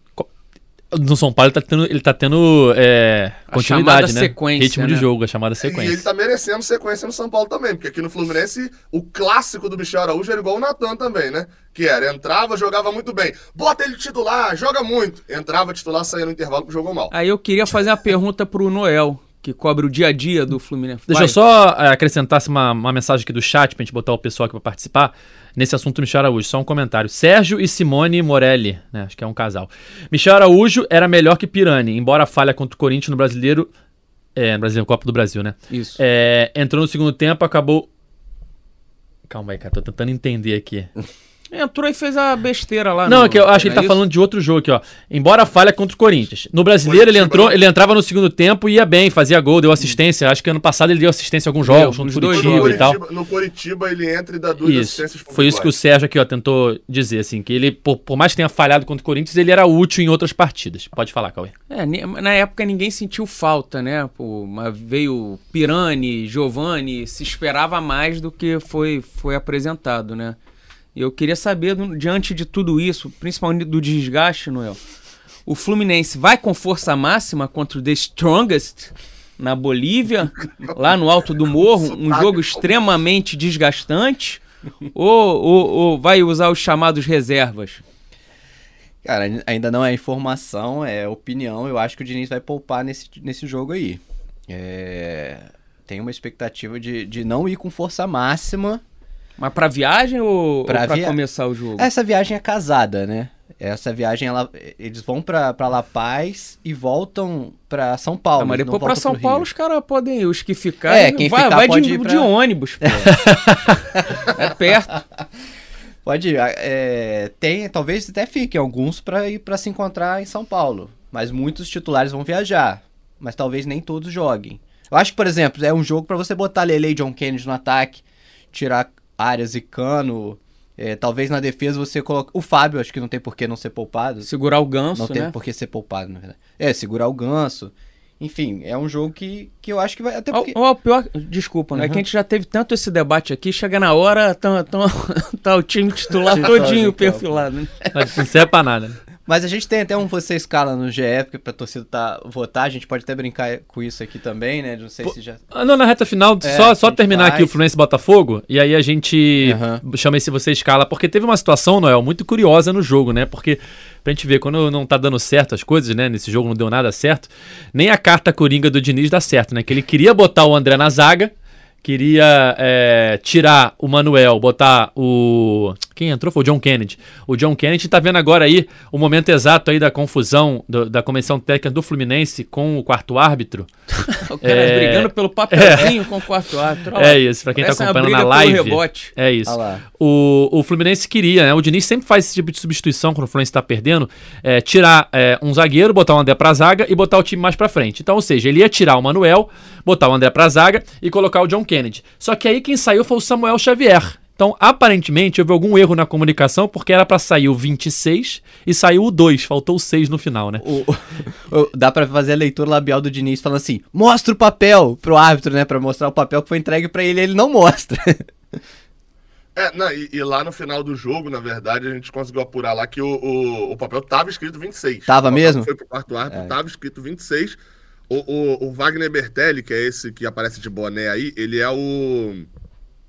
no São Paulo ele tá tendo, ele tá tendo é, continuidade, né? Sequência, Ritmo né? de jogo, a chamada sequência. E ele tá merecendo sequência no São Paulo também, porque aqui no Fluminense o clássico do Michel Araújo era igual o Natan também, né? Que era, entrava, jogava muito bem. Bota ele titular, joga muito. Entrava titular, saía no intervalo que jogou mal. Aí eu queria fazer uma pergunta pro Noel, que cobre o dia a dia do Fluminense. Deixa Vai. eu só é, acrescentar uma, uma mensagem aqui do chat pra gente botar o pessoal aqui pra participar nesse assunto Michel Araújo. Só um comentário. Sérgio e Simone Morelli, né? Acho que é um casal. Michel Araújo era melhor que Pirani, embora a falha contra o Corinthians no Brasileiro. É, no Brasileiro, Copa do Brasil, né? Isso. É, entrou no segundo tempo, acabou Calma aí, cara, tô tentando entender aqui. (laughs) Entrou e fez a besteira lá. Não, no- é que eu acho que ele tá é isso? falando de outro jogo aqui, ó. Embora a falha contra o Corinthians. No brasileiro, ele Curitiba, entrou, ele entrava no segundo tempo e ia bem, fazia gol, deu assistência. Acho que ano passado ele deu assistência em alguns jogos, contra o nos dois Curitiba no, e tal. No Coritiba ele entra e dá duas Isso. assistências Foi isso que o Sérgio aqui, ó, tentou dizer, assim, que ele, por, por mais que tenha falhado contra o Corinthians, ele era útil em outras partidas. Pode falar, Cauê. É, na época ninguém sentiu falta, né? Pô, mas veio Pirani, Giovani, se esperava mais do que foi, foi apresentado, né? E eu queria saber, diante de tudo isso, principalmente do desgaste, Noel, o Fluminense vai com força máxima contra o The Strongest na Bolívia, (laughs) lá no alto do morro, um jogo extremamente desgastante, ou, ou, ou vai usar os chamados reservas? Cara, ainda não é informação, é opinião. Eu acho que o Diniz vai poupar nesse, nesse jogo aí. É, Tem uma expectativa de, de não ir com força máxima. Mas pra viagem ou Pra pra, ou pra via- começar o jogo? Essa viagem é casada, né? Essa viagem, ela, eles vão pra, pra La Paz e voltam pra São Paulo. Ah, mas depois pra São Paulo Rio. os caras podem ir. Os que ficarem. É, quem vai, ficar vai de, pra- de ônibus, pô. (laughs) é perto. Pode ir. é, tem, talvez até fiquem alguns pra ir para se encontrar em São Paulo. Mas muitos titulares vão viajar. Mas talvez nem todos joguem. Eu acho que, por exemplo, é um jogo pra você botar Lele e John Kennedy no ataque, tirar áreas e cano. é, talvez na defesa você coloque. O Fábio, acho que não tem por que não ser poupado. Segurar o ganso, Não tem né? por que ser poupado, na verdade. É, segurar o ganso. Enfim, é um jogo que, que eu acho que vai. Até porque. ó, o pior, desculpa, né? Uhum. Que a gente já teve tanto esse debate aqui, chega na hora, tá, tá, (laughs) tá o time titular todinho perfilado. Né? Não serve pra nada. né? Mas a gente tem até um você escala no GE, porque pra torcida tá, votar, a gente pode até brincar com isso aqui também, né? Não sei Pô, se já. Ah, não, na reta final, É, só, só terminar aqui o faz. Fluminense Botafogo, e aí a gente Aham. chama esse você escala, porque teve uma situação, Noel, muito curiosa no jogo, né? Porque, pra gente ver, quando não tá dando certo as coisas, né? Nesse jogo não deu nada certo, nem a carta coringa do Diniz dá certo, né? Que ele queria botar o André na zaga, queria é, tirar o Manuel, botar o. Quem entrou foi o John Kennedy. O John Kennedy tá vendo agora aí o momento exato aí da confusão do- da comissão técnica do Fluminense com o quarto árbitro. (laughs) O cara É. brigando pelo papelzinho com o quarto árbitro. É isso, pra quem tá Essa é acompanhando na live. pelo rebote. É isso. O, o Fluminense queria, né? O Diniz sempre faz esse tipo de substituição quando o Fluminense tá perdendo. é, tirar é, um zagueiro, botar o André pra zaga e botar o time mais pra frente. Então, ou seja, ele ia tirar o Manuel, botar o André pra zaga e colocar o John Kennedy. Só que aí quem saiu foi o Samuel Xavier. Então, aparentemente, houve algum erro na comunicação, porque era pra sair o 26 e saiu o 2. Faltou o 6 no final, né? O- o- dá pra fazer a leitura labial do Diniz falando assim: mostra o papel pro árbitro, né? Pra mostrar o papel que foi entregue pra ele, ele não mostra. É, não, e, e lá no final do jogo, na verdade, a gente conseguiu apurar lá que o, o, o papel tava escrito 26. Tava O papel mesmo? Foi pro quarto árbitro, É. tava escrito 26. O, o, o Wagner Bertelli, que é esse que aparece de boné aí, ele é o,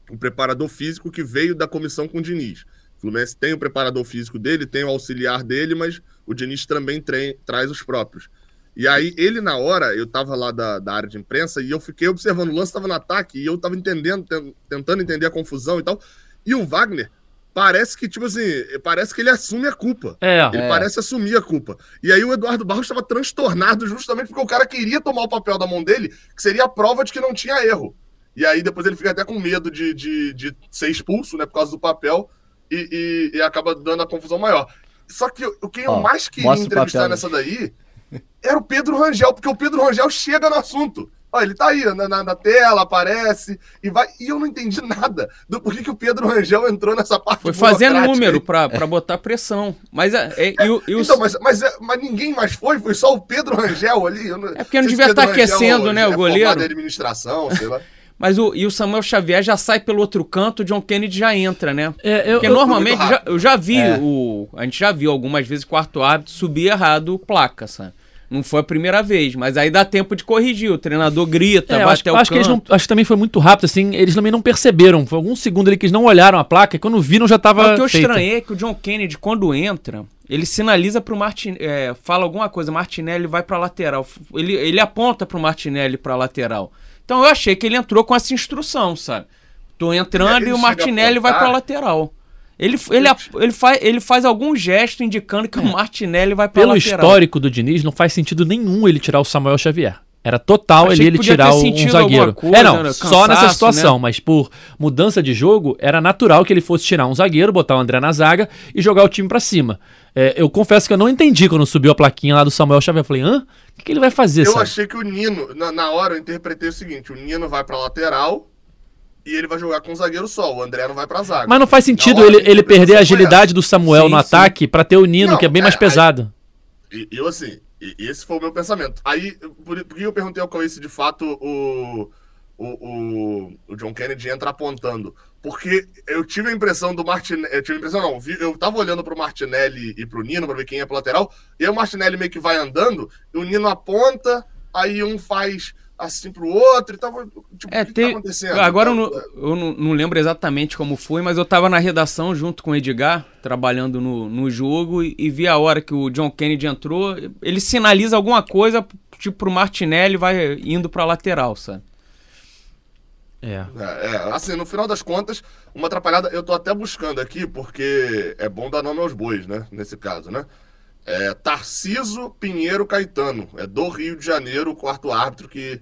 o preparador físico que veio da comissão com o Diniz. O Fluminense tem o preparador físico dele, tem o auxiliar dele, mas o Diniz também tre- traz os próprios. E aí, ele, na hora, eu tava lá da, da área de imprensa e eu fiquei observando o lance, tava no ataque, e eu tava entendendo, ten- tentando entender a confusão e tal. E o Wagner parece que, tipo assim, parece que ele assume a culpa. É, Ele É. parece assumir a culpa. E aí o Eduardo Barros estava transtornado justamente porque o cara queria tomar o papel da mão dele, que seria a prova de que não tinha erro. E aí depois ele fica até com medo de, de, de ser expulso, né, por causa do papel, e, e- e acaba dando a confusão maior. Só que o quem eu Ó, mais queria entrevistar papel. nessa daí era o Pedro Rangel, porque o Pedro Rangel chega no assunto. Ó, ele tá aí na, na- na tela, aparece, e vai. E eu não entendi nada do porquê que o Pedro Rangel entrou nessa parte Foi fazendo burocrática número pra, pra botar pressão. Mas é, é- e, o- e o- Então, mas, mas, é- mas ninguém mais foi, foi só o Pedro Rangel ali. Eu É porque não devia Pedro tá aquecendo, né, o é goleiro. em administração, sei lá. (laughs) Mas o, e o Samuel Xavier já sai pelo outro canto, o John Kennedy já entra, né? É, eu, Porque eu- normalmente muito já- eu já vi É. o. A gente já viu algumas vezes o quarto árbitro subir errado placa, sabe? Não foi a primeira vez, mas aí dá tempo de corrigir. O treinador grita, É, eu vai acho, até o acho que eles não, canto. acho que também foi muito rápido, assim, eles também não perceberam. Foi alguns segundos ali que eles não olharam a placa e quando viram já tava Mas o que eu feita. estranhei é que o John Kennedy, quando entra, ele sinaliza pro Martinelli, fala alguma coisa, Martinelli vai pra lateral. Ele, ele aponta pro Martinelli pra lateral. Então eu achei que ele entrou com essa instrução, sabe? Tô entrando Ele e o Martinelli vai pra lateral. Ele, ele, ele, faz, ele faz algum gesto indicando que o Martinelli vai pra Pelo lateral. histórico do Diniz, não faz sentido nenhum ele tirar o Samuel Xavier. Era total Achei ele, ele tirar o- um zagueiro. alguma coisa, é, não, né? só nessa Cansaço, situação, né? mas por mudança de jogo, era natural que ele fosse tirar um zagueiro, botar o André na zaga e jogar o time pra cima. É, eu confesso que eu não entendi quando subiu a plaquinha lá do Samuel Xavier. Eu falei, hã? O que, que ele vai fazer, Eu sabe? achei que o Nino, na, na hora eu interpretei o seguinte: o Nino vai pra lateral e ele vai jogar com o zagueiro só. O André não vai pra zaga. Mas não faz sentido hora, ele, ele perder a agilidade do Samuel Sim, no sim. ataque pra ter o Nino, Não, que é bem mais é, aí- pesado. E eu, assim, e- esse foi o meu pensamento. Aí, por, por que eu perguntei ao Cauê se de fato o, o, o, John Kennedy entra apontando? Porque eu tive a impressão do Martinelli. Eu tive a impressão, não. Eu tava olhando pro Martinelli e pro Nino pra ver quem ia pro lateral. E aí o Martinelli meio que vai andando, e o Nino aponta, aí um faz assim pro outro e tava. Tipo, É, o que, tem- tá acontecendo? Agora eu, não, eu não, não lembro exatamente como foi, mas eu tava na redação junto com o Edgar, trabalhando no, no jogo, e, e vi a hora que o John Kennedy entrou. Ele sinaliza alguma coisa, tipo, pro Martinelli vai indo pra lateral, sabe? É. É, é, assim, no final das contas, uma atrapalhada, eu tô até buscando aqui, porque é bom dar nome aos bois, né? Nesse caso, né? É Tarciso Pinheiro Caetano, é do Rio de Janeiro, o quarto árbitro que,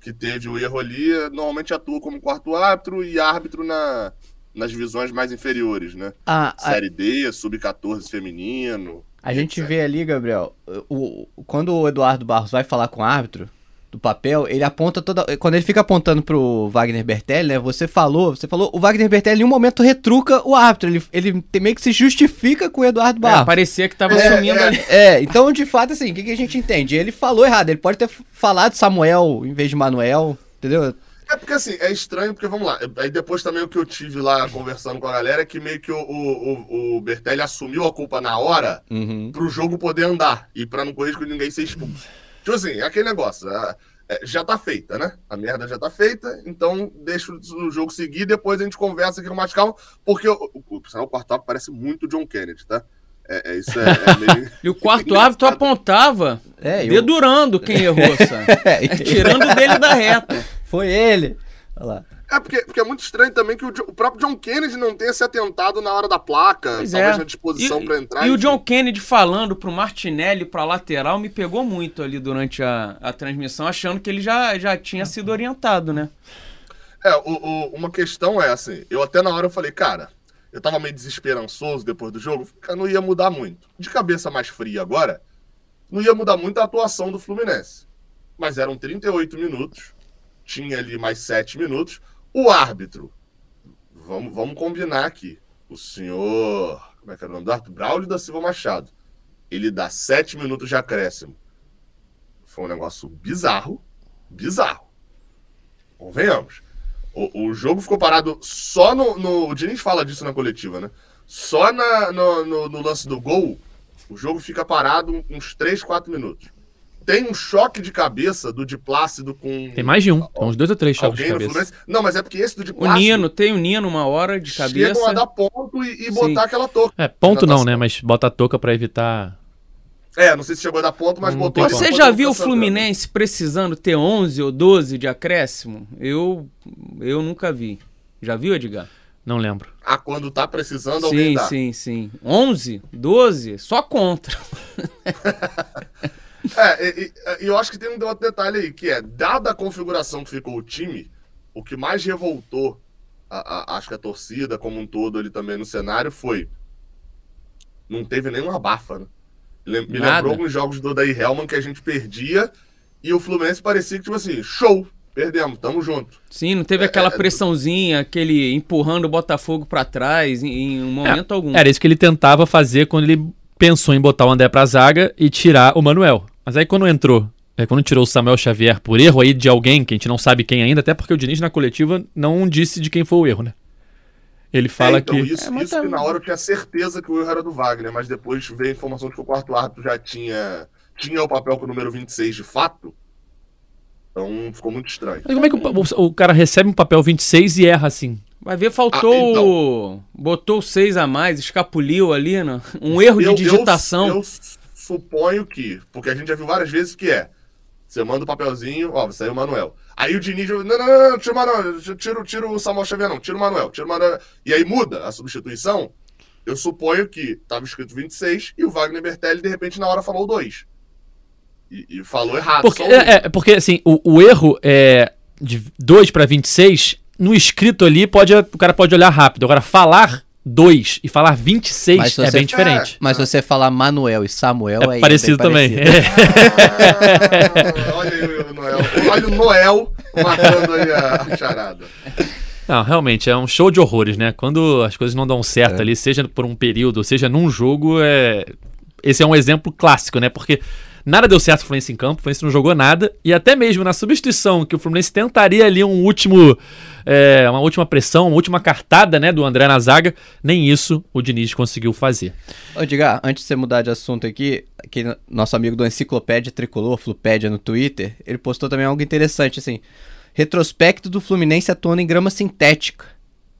que teve o erro ali, normalmente atua como quarto árbitro e árbitro na, nas divisões mais inferiores, né? A, a, Série D, Sub-14 feminino. a gente etc. vê ali, Gabriel, o- quando o Eduardo Barros vai falar com o árbitro do papel, ele aponta toda. Quando ele fica apontando pro Wagner Bertelli, né? Você falou, você falou, o Wagner Bertelli em um momento retruca o árbitro. Ele, ele tem- meio que se justifica com o Eduardo É, Barros. parecia que tava É, sumindo é. ali. É, então de fato, assim, o que, que a gente entende? Ele falou errado, ele pode ter falado Samuel em vez de Manuel, entendeu? É porque assim, é estranho, porque vamos lá. Aí depois também o que eu tive lá conversando com a galera é que meio que o, o, o- Bertelli assumiu a culpa na hora Uhum. pro jogo poder andar e pra não correr risco de ninguém ser expulso. Tipo assim, é aquele negócio. é, é, já tá feita, né? A merda já tá feita, então deixa o jogo seguir, depois a gente conversa aqui no mais calmo, porque o, o, o, o quarto árbitro parece muito John Kennedy, tá? É, é, isso é, é meio. (laughs) E o quarto árbitro apontava, É, eu- dedurando quem errou, sabe? (laughs) É, Tirando dele da reta. Foi ele. Olha lá. É porque, porque é muito estranho também que o, o próprio John Kennedy não tenha se atentado na hora da placa, Pois talvez é. na disposição pra entrar. e o enfim. John Kennedy falando pro Martinelli pra lateral me pegou muito ali durante a, a transmissão, achando que ele já, já tinha sido orientado, né? É, o, o- uma questão é assim, eu até na hora eu falei, cara, eu tava meio desesperançoso depois do jogo, não ia mudar muito. De cabeça mais fria agora, não ia mudar muito a atuação do Fluminense. Mas eram 38 minutos, tinha ali mais 7 minutos. O árbitro, vamos, vamos combinar aqui, o senhor, como é que era o nome do árbitro? Braulio da Silva Machado. Ele dá 7 minutos de acréscimo. Foi um negócio bizarro, bizarro. Convenhamos. O, o jogo ficou parado só no, no. O Diniz fala disso na coletiva, né? Só na, no, no- no lance do gol, o jogo fica parado uns 3, 4 minutos. Tem um choque de cabeça do Di Plácido com. Tem mais de um. Tem uns dois ou três choques de cabeça. Não, mas é porque esse do O Plácido. Nino, tem o Nino uma hora de Chegam cabeça. a dar ponto e, e Sim. botar aquela touca. É, ponto não, Natação. né? Mas bota a touca pra evitar. É, não sei se chegou a dar ponto, mas Não botou ali Você já viu o. Fluminense precisando ter 11 ou 12 de acréscimo? Eu, eu nunca vi. Já viu, Edgar? Não lembro. Ah, quando tá precisando, alguém Sim, dá. sim, sim. 11, 12, só contra. (laughs) É, e, e- eu acho que tem um outro detalhe aí, que é, dada a configuração que ficou o time, o que mais revoltou, a, a- acho que a torcida como um todo ali também no cenário foi. Não teve nenhuma abafa, né? Lem- Me Nada. lembrou alguns jogos do Daí Helman que a gente perdia e o Fluminense parecia que, tipo assim, show, perdemos, tamo junto. Sim, não teve É, aquela é, pressãozinha, aquele empurrando o Botafogo pra trás em, em um momento algum. Era isso que ele tentava fazer quando ele pensou em botar o André pra zaga e tirar o Manuel. Mas aí quando entrou, é, quando tirou o Samuel Xavier por erro aí de alguém, que a gente não sabe quem ainda, até porque o Diniz na coletiva não disse de quem foi o erro, né? Ele fala É, então, que. Isso, É, mas isso tá- que na hora eu tinha certeza que o erro era do Wagner, mas depois veio a informação de que o quarto árbitro já tinha, tinha o papel com o número 26 de fato. Então ficou muito estranho. Mas como é que o, o- o cara recebe um papel 26 e erra assim? Vai ver, faltou. Ah, então. o- Botou seis a mais, escapuliu ali, né? Um erro de Eu- eu- digitação. Eu, suponho que, porque a gente já viu várias vezes que é. Você manda o papelzinho, ó, sair o Manuel. Aí o Diniz, não, não, não, não, tira o Manuel, tira, tira o Samuel Xavier, não, tira o Manuel, tira o Manuel. E aí muda a substituição. Eu suponho que tava escrito 26 e o Wagner Bertelli, de repente, na hora falou 2. E, e falou errado. Porque, é, é, porque assim, o, o erro é de 2 para 26, no escrito ali, pode, o cara pode olhar rápido. Agora, falar 2 e falar 26 Mas se é você- bem diferente. Mas se você falar Manuel e Samuel, É aí parecido também. Ah, (laughs) olha aí o Noel. Olha o Noel matando aí a charada. Não, realmente, é um show de horrores, né? Quando as coisas não dão certo É. ali, seja por um período, seja num jogo, é... esse é um exemplo clássico, né? Porque nada deu certo pro Fluminense em campo, o Fluminense não jogou nada, e até mesmo na substituição, que o Fluminense tentaria ali um último, é, uma última pressão, uma última cartada, né, do André na zaga, nem isso o Diniz conseguiu fazer. Ô, Diga, antes de você mudar de assunto aqui, aquele nosso amigo do Enciclopédia Tricolor, Flupédia no Twitter, ele postou também algo interessante, assim. Retrospecto do Fluminense atuando em grama sintética.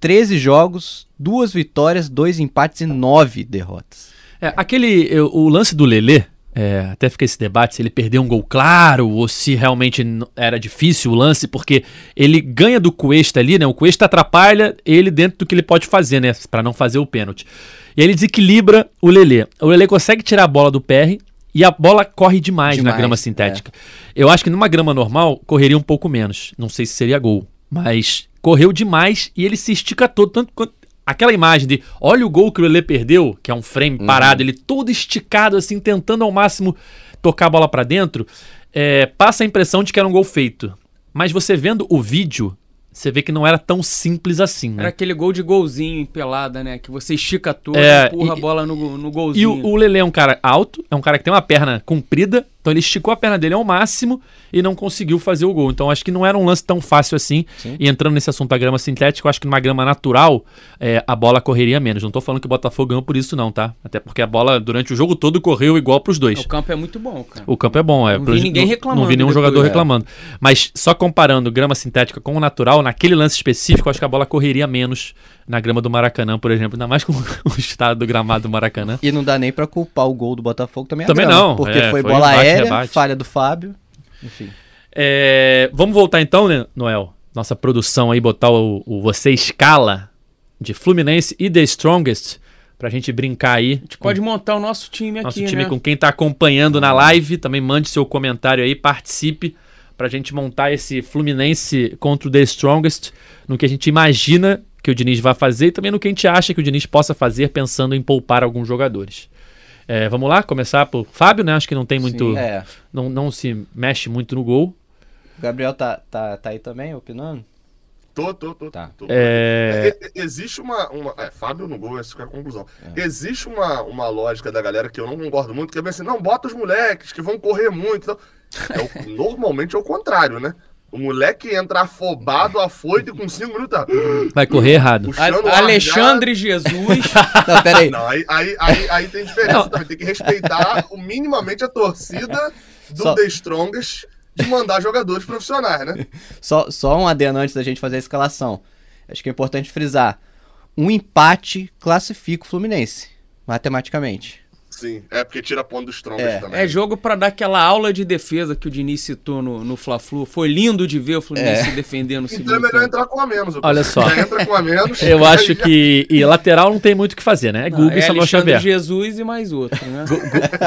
13 jogos, duas vitórias, dois empates e nove derrotas. É, aquele, o lance do Lelê, é, até fica esse debate se ele perdeu um gol claro ou se realmente era difícil o lance, porque ele ganha do Cuesta ali, né? O Cuesta atrapalha ele dentro do que ele pode fazer, né? Pra não fazer o pênalti. E aí ele desequilibra o Lelê. O Lelê consegue tirar a bola do PR e a bola corre demais, na Demais, grama sintética. Eu acho que numa grama normal correria um pouco menos. Não sei se seria gol, mas correu demais e ele se estica todo. Tanto quanto aquela imagem de olha o gol que o Lelê perdeu, que é um frame parado, ele todo esticado, assim, tentando ao máximo tocar a bola pra dentro, é, passa a impressão de que era um gol feito. Mas você vendo o vídeo, você vê que não era tão simples assim, né? Era aquele gol de golzinho em pelada, né? Que você estica todo, É, empurra e- a bola no, no E golzinho. o, o Lele é um cara alto, é um cara que tem uma perna comprida, então ele esticou a perna dele ao máximo e não conseguiu fazer o gol. Então acho que não era um lance tão fácil assim. Sim. E entrando nesse assunto da grama sintética, eu acho que numa grama natural é, a bola correria menos. Não tô falando que o Botafogo ganhou por isso, não, tá? Até porque a bola durante o jogo todo correu igual pros dois. O campo é muito bom, cara. O campo é bom, é. Não vi ninguém reclamando Não vi nenhum depois, jogador é. reclamando. Mas só comparando grama sintética com o natural, naquele lance específico, eu acho que a bola correria menos na grama do Maracanã, por exemplo. Ainda mais com (laughs) o estado do gramado do Maracanã. E não dá nem pra culpar o gol do Botafogo também. Também grama, não, Porque é, foi foi bola aérea, rebate. falha do Fábio. Enfim. É, vamos voltar então, né, Noel? Nossa produção aí, botar o, o Você Escala de Fluminense e The Strongest pra gente brincar aí. A gente pode montar o nosso time nosso aqui, time né? com quem tá acompanhando na live. Também mande seu comentário aí, participe pra gente montar esse Fluminense contra o The Strongest no que a gente imagina que o Diniz vai fazer e também no que a gente acha que o Diniz possa fazer pensando em poupar alguns jogadores. É, vamos lá, começar por Fábio, né? Acho que não tem muito. É. Não, não se mexe muito no gol. O Gabriel tá, tá, tá aí também, opinando? Tô, tô, tô. Tá. tô. É, e- Existe uma. uma é, Fábio no gol, essa é a conclusão. Existe uma, uma lógica da galera que eu não concordo muito, que é bem assim, não, bota os moleques que vão correr muito. Então, é o- (laughs) normalmente é o contrário, né? O moleque entra afobado, afoito e com 5 minutos. tá, vai correr errado. A- Alexandre Jesus. (laughs) Não, pera aí. já. Não, aí, aí, aí, aí tem diferença também. Tem que respeitar o, minimamente a torcida do Só- The Strongest de mandar jogadores profissionais, né? Só, só um adendo antes da gente fazer a escalação. Acho que é importante frisar. Um empate classifica o Fluminense, matematicamente. Sim, é porque tira ponto do Strongest É, também. É jogo pra dar aquela aula de defesa que o Diniz citou no, no Fla-Flu. Foi lindo de ver o Fluminense se defender no Então é melhor tempo. entrar com a menos. eu Olha só. Entra com a menos. (laughs) Eu acho que. E lateral não tem muito o que fazer, né? É Guga e é Samuel Alexandre Xavier. Jesus e mais outro, né?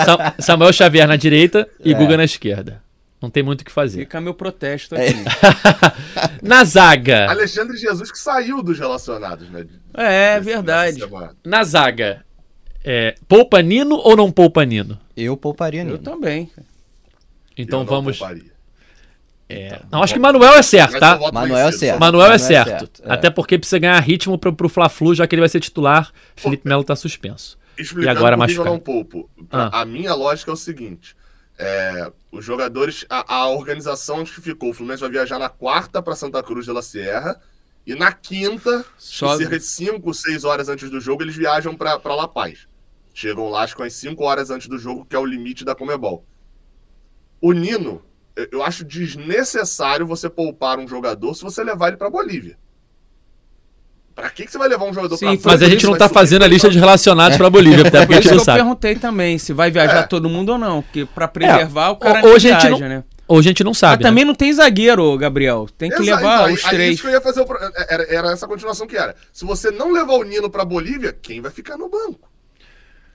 Sa- Samuel Xavier na direita e É. Guga na esquerda. Não tem muito o que fazer. Fica meu protesto É. aqui. (laughs) Na zaga. Alexandre Jesus que saiu dos relacionados, né? É, verdade. Na zaga. É, poupa Nino ou não poupa Nino? Eu pouparia Eu Nino. também. Então Eu vamos. É, não, acho que Manuel é certo, tá? eu voto Manuel é certo. Manuel é Manuel é certo. é. Até porque precisa ganhar ritmo pro, pro Fla-Flu, já que ele vai ser titular. Felipe Melo tá suspenso. Explicando E agora que eu não poupo. Ah. A minha lógica é o seguinte: é, os jogadores, a, a organização onde que ficou, o Fluminense vai viajar na quarta para Santa Cruz de la Sierra e na quinta, Só- cerca de 5, 6 horas antes do jogo, eles viajam para La Paz. Chegam lá, acho que umas 5 horas antes do jogo, que é o limite da Comebol. O Nino, eu- eu acho desnecessário você poupar um jogador se você levar ele para Bolívia. Pra que, que você vai levar um jogador Sim, pra foi- Mas a gente não tá fazendo a pra- lista de relacionados pra Bolívia, até (laughs) Por porque a isso gente que não eu sabe. perguntei também se vai viajar É. todo mundo ou não. Porque pra preservar o cara Ou- gente viaja, não- né? Ou a gente não Mas sabe. né? também não tem zagueiro, Gabriel. Tem que Exato, levar então, os aí- aí três. Isso que eu ia fazer o pro- era, era essa continuação que era. Se você não levar o Nino pra Bolívia, quem vai ficar no banco?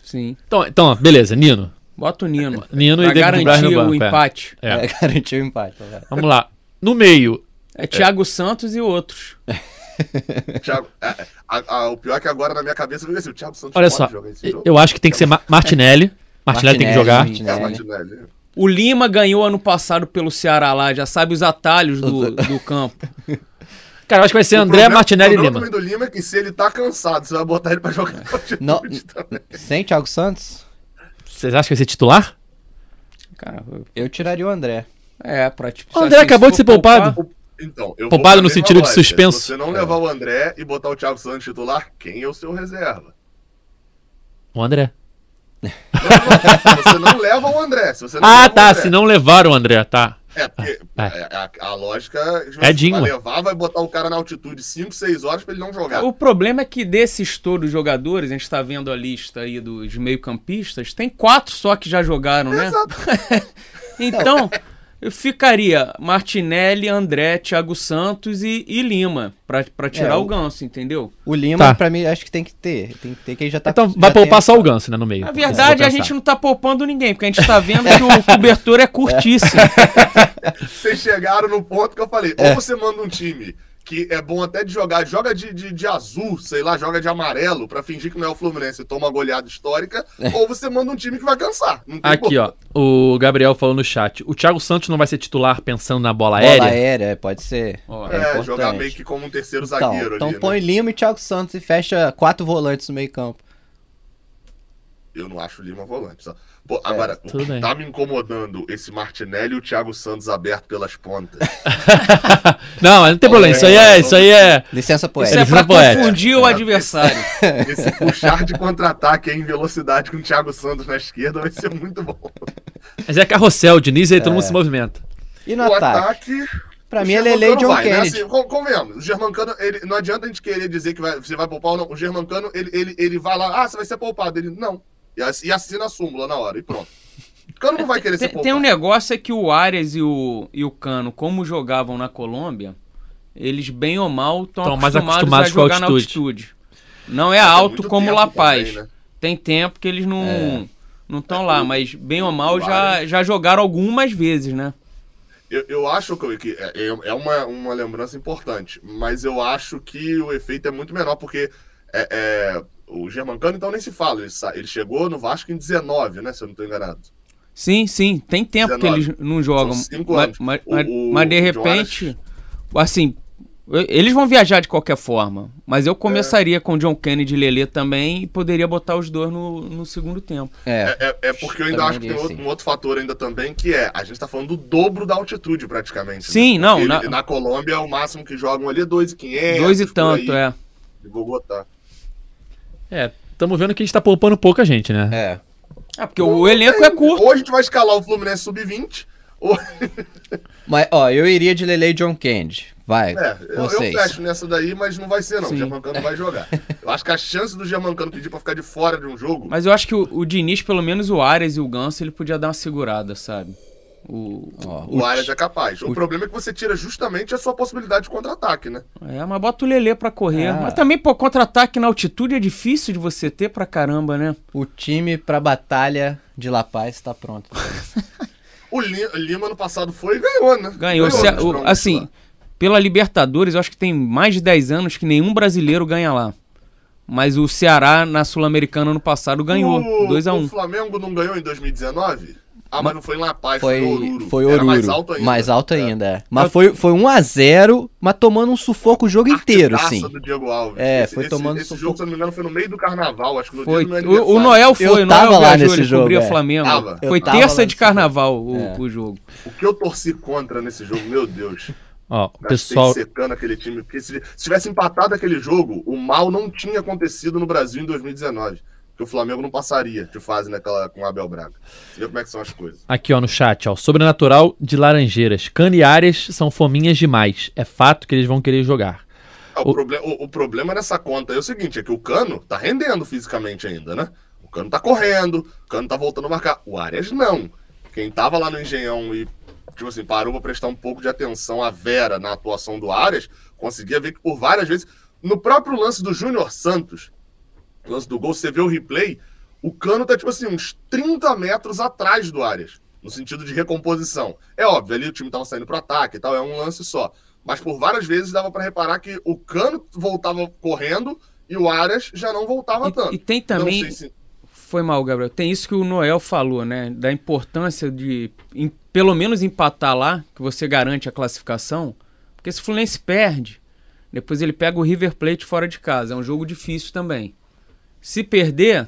Sim. Então, então, ó, beleza, Nino. Bota o Nino. Nino e pra David Braz no garantir o banco. é. empate. É. É, (laughs) garantiu o empate. tá? Vamos lá. No meio, É Thiago Santos e outros. (laughs) Thiago, é, a- a- o pior é que agora na minha cabeça veio assim, o Thiago Santos olha pode só. jogar esse jogo? Eu acho que tem que ser Ma- Martinelli. Martinelli tem que Martinelli, jogar. Martinelli. É, Martinelli. O Lima ganhou ano passado pelo Ceará lá, já sabe os atalhos do, do campo. (laughs) Cara, eu acho que vai ser O André, problema- Martinelli e O Lima. problema do Lima é que se ele tá cansado, você vai botar ele pra jogar altitude Não. Sem Thiago Santos, Vocês acham que vai ser titular? Cara, eu tiraria o André. é, pra tipo. O André assim, acabou de ser poupar- poupado. Então, eu Poupado vou no sentido de suspenso. Se você não levar o André e botar o Thiago Santos titular, quem é o seu reserva? O André. Não, não, você não leva o André. Se você não Ah, tá. André. Se não levaram o André, tá. É, porque Ah, a, a- a lógica É Dinho, vai levar, vai botar o cara na altitude 5, 6 horas pra ele não jogar. O problema é que desses todos os jogadores, a gente tá vendo a lista aí dos meio-campistas, tem quatro só que já jogaram, né? Exato. (laughs) Então, eu (laughs) ficaria Martinelli, André, Thiago Santos e, e Lima, pra, pra tirar É, o o- ganso, entendeu? O Lima, Tá. pra mim, acho que tem que ter. Tem que ter, que já tá. Então já vai poupar só o Ganso, né, no meio. Na Se verdade, a gente não tá poupando ninguém, porque a gente tá vendo que o (laughs) cobertor é curtíssimo. Vocês chegaram no ponto que eu falei: É. ou você manda um time que é bom até de jogar, joga de, de, de azul, sei lá, joga de amarelo, pra fingir que não é o Fluminense e toma uma goleada histórica, ou você manda um time que vai cansar. Não tem Aqui, ó. O Gabriel falou no chat. O Thiago Santos não vai ser titular pensando na bola, Bola aérea? aérea, pode ser. Ó, é É, jogar meio que como um terceiro Então, zagueiro então ali. põe né? Lima e Thiago Santos e fecha quatro volantes no meio campo. Eu não acho o Lima volante. Só. Pô, agora, o tudo que tá me incomodando esse Martinelli e o Thiago Santos aberto pelas pontas. (laughs) não, mas não tem problema. Isso aí é. Isso aí é. Licença Isso poética. é Eles pra não poéticos. confundir o adversário. (laughs) Esse puxar de contra-ataque em velocidade com o Thiago Santos na esquerda vai ser muito bom. Mas é carrossel, o Diniz aí todo mundo se movimenta. E no o ataque? ataque. Pra o mim, ele é lei John vai, né? Kennedy. Assim, con- convenhamos, o Germancano, ele, não adianta a gente querer dizer que vai- você vai poupar ou não. O Germancano, ele, ele, ele vai lá, ah, você vai ser poupado. Ele, não. E, ass- assina a súmula na hora, e pronto. O Cano não vai querer ser Tem, poupado. tem um negócio é que o Arias e o, e o Cano, como jogavam na Colômbia, eles bem ou mal estão Tão mais acostumados, acostumados a com a jogar na altitude. altitude. Não é Tem alto como La Paz. também, né? Tem tempo que eles não É. não estão lá, mas bem ou mal já, já jogaram algumas vezes, né? Eu, eu acho que, que é, é uma, uma lembrança importante, mas eu acho que o efeito é muito menor, porque é, é, o Germancano, então, nem se fala. Ele, sa- ele chegou no Vasco em 19, né? Se eu não estou enganado. Sim, sim, tem tempo que 19. eles não jogam. São cinco mas, anos. mas- O- mas- o- mas de repente, assim, eles vão viajar de qualquer forma. Mas eu começaria com John Kennedy e Lelê também e poderia botar os dois no, no segundo tempo. É. É, é- é porque eu ainda Também acho que tem outro, assim. um outro fator ainda também, que é, a gente tá falando do dobro da altitude, praticamente. Sim, né? não, na- na Colômbia, o máximo que jogam ali é 2,500. Dois e por tanto, aí, é. De Bogotá. É, estamos vendo que a gente tá poupando pouca gente, né? É. É, porque o elenco é curto. Ou a gente vai escalar o Fluminense sub-20, ou... (laughs) Mas, ó, eu iria de Lele e John Kennedy. Vai, É, eu, eu fecho nessa daí, mas não vai ser não, Sim. o Germancano vai jogar. Eu acho que a chance do Germancano pedir pra ficar de fora de um jogo... Mas eu acho que o, o Diniz, pelo menos o Arias e o Ganso, ele podia dar uma segurada, sabe? O, Ó, O Arias é capaz. O, problema é que você tira justamente a sua possibilidade de contra-ataque, né? é, mas bota o Lelê pra correr. Ah. Mas também, pô, contra-ataque na altitude é difícil de você ter pra caramba, né? o time pra batalha de La Paz tá pronto. (laughs) O Li- Lima no passado foi e ganhou, né? Ganhou. Se- o- troncos assim, lá. pela Libertadores, eu acho que tem mais de 10 anos que nenhum brasileiro ganha lá. Mas o Ceará, na Sul-Americana, ano passado, ganhou. O- 2x1. O Flamengo não ganhou em 2019? Ah, mas não foi em La Paz, Foi, foi, Oruro. foi Era Oruro. mais alto ainda. Mais alto ainda, é. Mas foi, foi 1x0, mas tomando um sufoco o jogo inteiro, assim. do Diego Alves. É, esse, foi esse- tomando Esse sufoco. jogo, se eu não me engano, foi no meio do carnaval, acho que no Foi. dia do meu O, o. Noel foi, Eu o tava Noel lá viajou, nesse ele jogo, cobria é. Flamengo. Tava. Foi tava terça lá de carnaval o, É. o jogo. O que eu torci contra nesse jogo, meu Deus. Ó, o Gastei pessoal. secando aquele time. Porque se, se tivesse empatado aquele jogo, o mal não tinha acontecido no Brasil em 2019. Que o Flamengo não passaria de fase naquela com o Abel Braga. Você vê como é que são as coisas. Aqui, ó, no chat, ó. Sobrenatural de Laranjeiras. Cano e Arias são fominhas demais. É fato que eles vão querer jogar. Ah, o, O- proble- o- o problema nessa conta é o seguinte: é que o Cano tá rendendo fisicamente ainda, né? O Cano tá correndo, o Cano tá voltando a marcar. O Arias não. Quem tava lá no Engenhão e, tipo assim, parou pra prestar um pouco de atenção à Vera na atuação do Arias, conseguia ver que por várias vezes. No próprio lance do Júnior Santos, lance do gol, você vê o replay. O Cano tá, tipo assim, uns 30 metros atrás do Arias, no sentido de recomposição. É óbvio, ali o time tava saindo pro ataque e tal, é um lance só. Mas por várias vezes dava para reparar que o Cano voltava correndo e o Arias já não voltava E, tanto. e tem também. Se... Foi mal, Gabriel. Tem isso que o Noel falou, né? Da importância de em- pelo menos empatar lá, que você garante a classificação. Porque se o Fluminense perde, depois ele pega o River Plate fora de casa. É um jogo difícil também. Se perder,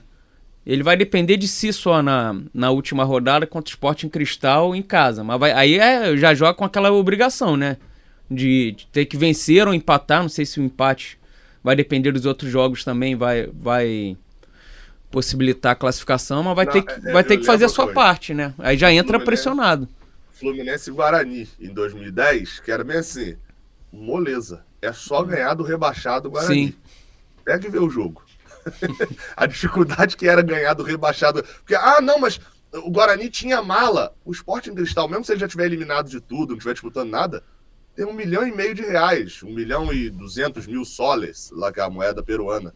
ele vai depender de si só na, na última rodada contra o Sport em Cristal em casa. Mas vai- aí é, já joga com aquela obrigação, né? De, de ter que vencer ou empatar. Não sei se o empate vai depender dos outros jogos também, vai, vai possibilitar a classificação, mas vai Não, ter que, é, vai ter que fazer a sua coisa. parte, né? Aí já entra Fluminense- pressionado. Fluminense e Guarani em 2010, que era bem assim, moleza. É só ganhar do rebaixado Guarani. Sim. Pega e vê o jogo. (laughs) a dificuldade que era ganhar do rebaixado. Porque, ah, não, mas o Guarani tinha mala. O Sport em Cristal, mesmo se ele já tiver eliminado de tudo, não estiver disputando nada, tem um milhão e meio de reais. Um milhão e duzentos mil soles, lá que é a moeda peruana.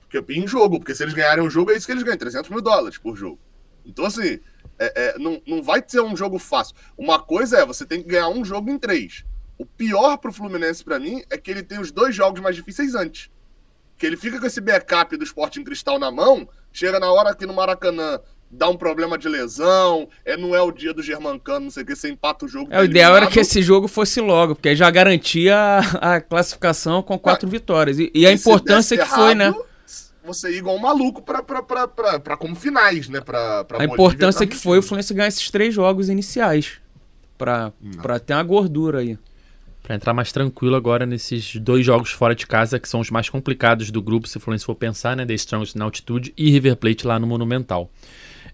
Porque, em jogo, porque se eles ganharem o jogo, é isso que eles ganham, 300 mil dólares por jogo. Então, assim, é- é, não, não vai ser um jogo fácil. Uma coisa é, você tem que ganhar um jogo em três. O pior pro Fluminense, pra mim, é que ele tem os dois jogos mais difíceis antes. Que ele fica com esse backup do Sporting Cristal na mão, chega na hora que no Maracanã dá um problema de lesão, é, não é o dia do Germancano, não sei o que, você empata o jogo. É, o tá ideal era que esse jogo fosse logo, porque aí já garantia a, a classificação com quatro vitórias. E, e a importância que desse foi, né? errado, Você ir igual um maluco pra, pra, pra, pra, pra como finais, né? Pra, pra A Bolívia importância pra que foi o. Fluminense ganhar esses três jogos iniciais. Pra, pra ter uma gordura aí. Pra entrar mais tranquilo agora nesses dois jogos fora de casa, que são os mais complicados do grupo, se o Fluminense for pensar, né? The Strongest na altitude e River Plate lá no Monumental.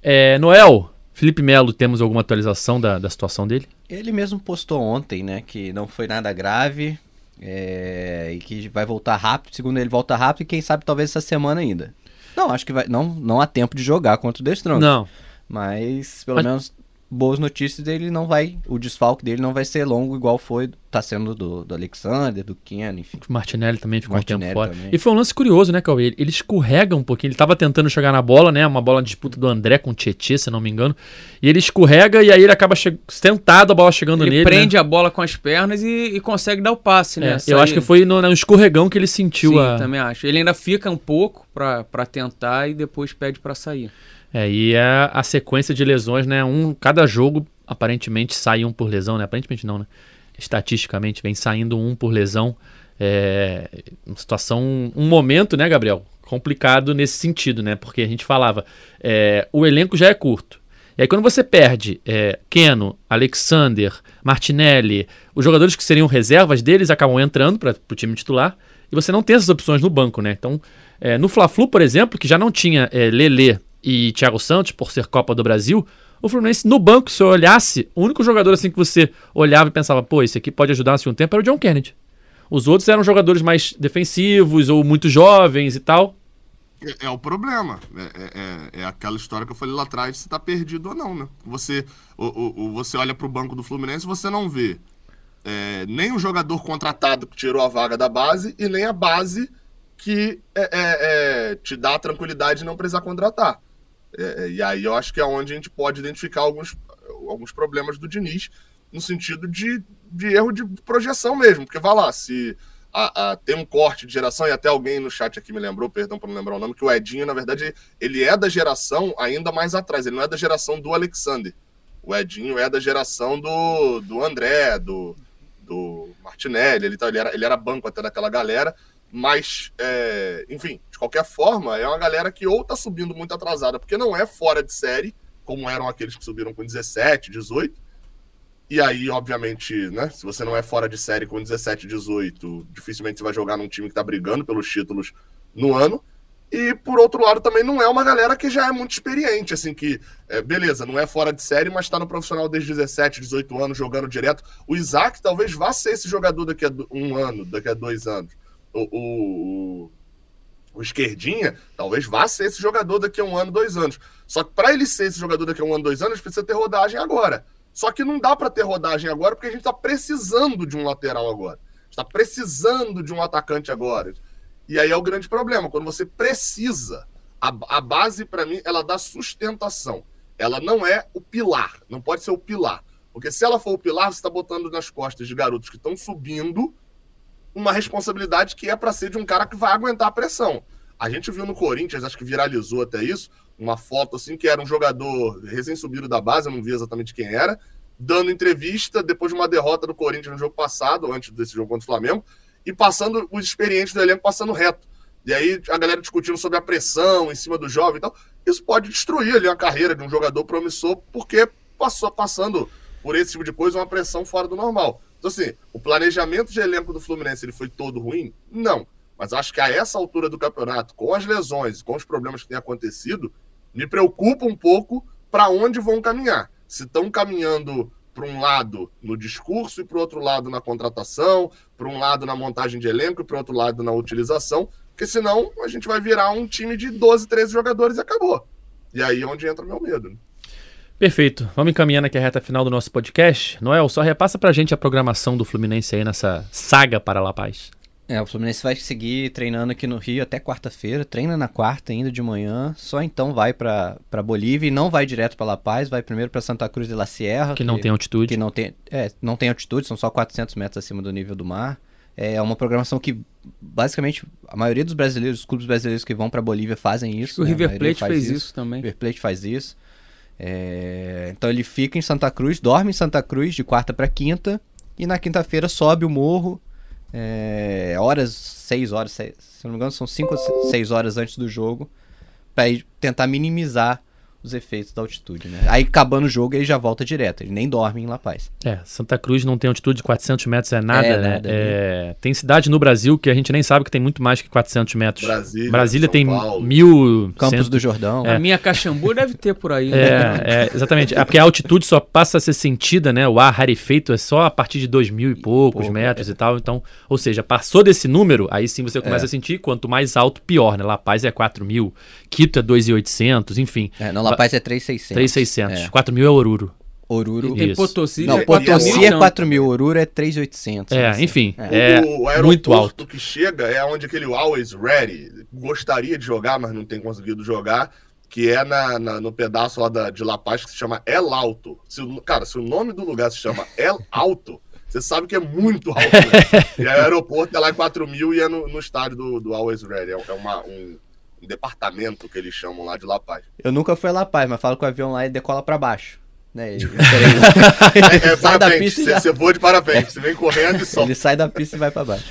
É, Noel, Felipe Melo, temos alguma atualização da, da situação dele? Ele mesmo postou ontem, né, que não foi nada grave é, e que vai voltar rápido. Segundo ele, volta rápido e quem sabe talvez essa semana ainda. Não, acho que vai, não, não há tempo de jogar contra o The Strong. Não. Mas pelo Mas- menos boas notícias dele não vai, o desfalque dele não vai ser longo igual foi, tá sendo do, do Alexander, do Ken, enfim. O Martinelli também ficou um Martinelli tempo fora. também. E foi um lance curioso, né, Cauê? Ele, ele escorrega um pouquinho. Ele tava tentando chegar na bola, né? Uma bola de disputa do André com o Tietchan, se não me engano. E ele escorrega e aí ele acaba sentado, a bola chegando Ele nele. prende né? a bola com as pernas e, e consegue dar o passe, né? É, eu acho que foi no, no escorregão que ele sentiu Sim, a. também acho. Ele ainda fica um pouco pra tentar e depois pede pra sair. É, e é a sequência de lesões, né? Um, cada jogo, aparentemente, sai um por lesão, né? Aparentemente não, né? Estatisticamente, vem saindo um por lesão. É uma situação, um momento, né, Gabriel? Complicado nesse sentido, né? Porque a gente falava, é, o elenco já é curto. E aí quando você perde é, Keno, Alexander, Martinelli, os jogadores que seriam reservas deles acabam entrando para o time titular e você não tem essas opções no banco, né? Então, é, no Fla-Flu, por exemplo, que já não tinha é, Lelê e Thiago Santos por ser Copa do Brasil, o Fluminense no banco, se eu olhasse, o único jogador assim que você olhava e pensava, pô, esse aqui pode ajudar no segundo tempo era o John Kennedy. Os outros eram jogadores mais defensivos ou muito jovens e tal. É, é o problema. É, é- é- é aquela história que eu falei lá atrás, se tá perdido ou não, né? Você, o, o- o- você olha pro banco do Fluminense você não vê é, nem o jogador contratado que tirou a vaga da base e nem a base que é, te dá a tranquilidade de não precisar contratar. É, é, e aí eu acho que é onde a gente pode identificar alguns, alguns problemas do Diniz no sentido de, de erro de projeção mesmo. Porque vai lá, se a- a- tem um corte de geração, e até alguém no chat aqui me lembrou, perdão por não lembrar o nome, que o Edinho, na verdade, ele é da geração ainda mais atrás, ele não é da geração do Alexander. O Edinho é da geração do, do André, do, do Martinelli, ele, tá- ele, era, ele era banco até daquela galera, mas, é, enfim, de qualquer forma, é uma galera que ou tá subindo muito atrasada, porque não é fora de série, como eram aqueles que subiram com 17, 18, e aí, obviamente, né? Se você não é fora de série com 17, 18, dificilmente você vai jogar num time que tá brigando pelos títulos no ano. E por outro lado, também não é uma galera que já é muito experiente, assim, que, é, beleza, não é fora de série, mas tá no profissional desde 17, 18 anos, jogando direto. O Isaac talvez vá ser esse jogador daqui a um ano, daqui a dois anos. O, o, o, Esquerdinha talvez vá ser esse jogador daqui a um ano, dois anos. Só que para ele ser esse jogador daqui a um ano, dois anos, precisa ter rodagem agora. Só que não dá para ter rodagem agora porque a gente está precisando de um lateral agora. Está precisando de um atacante agora. E aí é o grande problema. Quando você precisa, A, a base, para mim, ela dá sustentação. Ela não é o pilar, não pode ser o pilar. Porque se ela for o pilar, você está botando nas costas de garotos que estão subindo uma responsabilidade que é para ser de um cara que vai aguentar a pressão. A gente viu no Corinthians, acho que viralizou até isso, uma foto assim que era um jogador recém-subido da base, eu não vi exatamente quem era, dando entrevista depois de uma derrota do Corinthians no jogo passado, antes desse jogo contra o Flamengo, e passando os experientes do elenco passando reto. E aí a galera discutindo sobre a pressão em cima do jovem e tal. Isso pode destruir ali a carreira de um jogador promissor, porque passou passando por esse tipo de coisa uma pressão fora do normal. Então, assim, o planejamento de elenco do Fluminense ele foi todo ruim? Não. Mas acho que a essa altura do campeonato, com as lesões, com os problemas que têm acontecido, me preocupa um pouco para onde vão caminhar. Se estão caminhando para um lado no discurso e para o outro lado na contratação, para um lado na montagem de elenco e para o outro lado na utilização, porque senão a gente vai virar um time de 12, 13 jogadores e acabou. E aí é onde entra o meu medo. Né? Perfeito. Vamos encaminhando aqui a reta final do nosso podcast. Noel, só repassa pra gente a programação do Fluminense aí nessa saga para La Paz. É, o Fluminense vai seguir treinando aqui no Rio até quarta-feira, treina na quarta ainda de manhã, só então vai para Bolívia e não vai direto para La Paz, vai primeiro para Santa Cruz de la Sierra, que, que, não tem altitude. Que não tem, é, não tem altitude, são só 400 metros acima do nível do mar. É uma programação que basicamente a maioria dos brasileiros, os clubes brasileiros que vão para Bolívia fazem isso. O né? River Plate fez isso, isso também. O River Plate faz isso. É, então ele fica em Santa Cruz, dorme em Santa Cruz de quarta para quinta e na quinta-feira sobe o morro, é, horas, seis horas, seis, se não me engano são cinco ou seis horas antes do jogo, para tentar minimizar os efeitos da altitude, né? Aí acabando o jogo ele já volta direto, ele nem dorme em La Paz. É, Santa Cruz não tem altitude de 400 metros, é nada, é, né? Nada, é, tem cidade no Brasil que a gente nem sabe que tem muito mais que 400 metros. Brasília, Brasília tem Paulo. mil... Campos cento... do Jordão. É. A minha Caxambu deve ter por aí. Né? É, exatamente. É porque a altitude só passa a ser sentida, né? O ar rarefeito é só a partir de dois mil e poucos Pouco, metros é. e tal. Então, ou seja, passou desse número, aí sim você começa é. a sentir. Quanto mais alto, pior, né? La Paz é 4 mil, Quito é 2.800, enfim. É, não, La Paz é 3.600. 3,600. É. 4 mil é Oruro. Oruro. E tem Potosí. Não, Potosí é 4 mil, Oruro é 3,800. É, assim. enfim. É, é o, o muito alto. que chega é onde aquele Always Ready gostaria de jogar, mas não tem conseguido jogar, que é na, na no pedaço lá da, de La Paz que se chama El Alto. Se, cara, se o nome do lugar se chama (laughs) El Alto, você sabe que é muito alto. Né? (laughs) e aí o aeroporto é lá em 4 mil e é no, no estádio do, do Always Ready. É, é uma, um, um departamento que eles chamam lá de La Paz. Eu nunca fui a La Paz, mas falo que o avião lá decola para baixo. Né? Ele, (laughs) é, é, sai da pista você, você voa de parabéns, você vem correndo e só. Ele sai da pista e vai para baixo.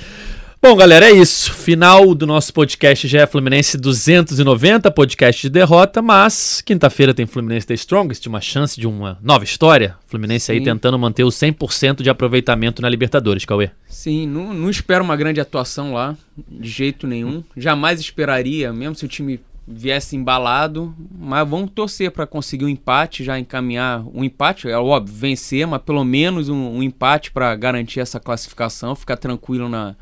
Bom, galera, é isso. Final do nosso podcast já é Fluminense 290, podcast de derrota, mas quinta-feira tem Fluminense The Strongest, uma chance de uma nova história. Fluminense Sim. aí tentando manter o 100% de aproveitamento na Libertadores, Cauê. Sim, não, não espero uma grande atuação lá, de jeito nenhum. Jamais esperaria, mesmo se o time viesse embalado, mas vamos torcer para conseguir um empate, já encaminhar um empate, é óbvio, vencer, mas pelo menos um, um empate para garantir essa classificação, ficar tranquilo na,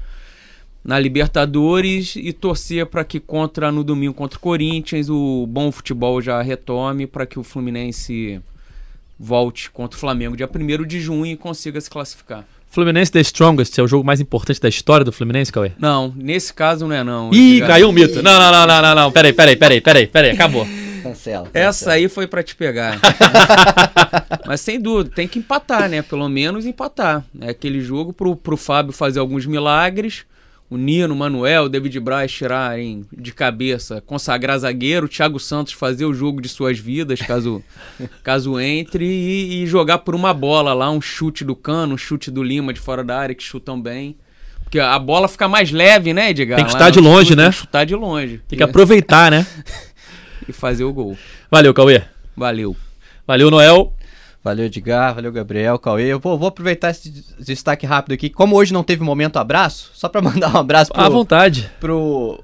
na Libertadores e torcer para que contra no domingo contra o Corinthians o bom futebol já retome para que o Fluminense volte contra o Flamengo dia 1 de junho e consiga se classificar. Fluminense The Strongest é o jogo mais importante da história do Fluminense, Cauê? Não, nesse caso não é não. Ih, caiu um mito. Não, não, não, não, não, não. Peraí, peraí, peraí, peraí, peraí, acabou. Cancela, cancela. Essa aí foi para te pegar. (laughs) Mas sem dúvida, tem que empatar, né? Pelo menos empatar. É aquele jogo pro, pro Fábio fazer alguns milagres o Nino, o Manuel, o David Braz tirarem de cabeça, consagrar zagueiro, o Thiago Santos fazer o jogo de suas vidas, caso, (laughs) caso entre, e, e, jogar por uma bola lá, um chute do Cano, um chute do Lima de fora da área, que chutam bem. Porque a bola fica mais leve, né, Edgar? Tem que chutar de longe, chute, né? Tem que chutar de longe. Tem que aproveitar, né? (laughs) e fazer o gol. Valeu, Cauê. Valeu. Valeu, Noel. Valeu, Edgar. Valeu, Gabriel, Cauê. Eu vou, vou aproveitar esse destaque rápido aqui. Como hoje não teve momento abraço, só para (laughs) mandar um abraço pro, à vontade. pro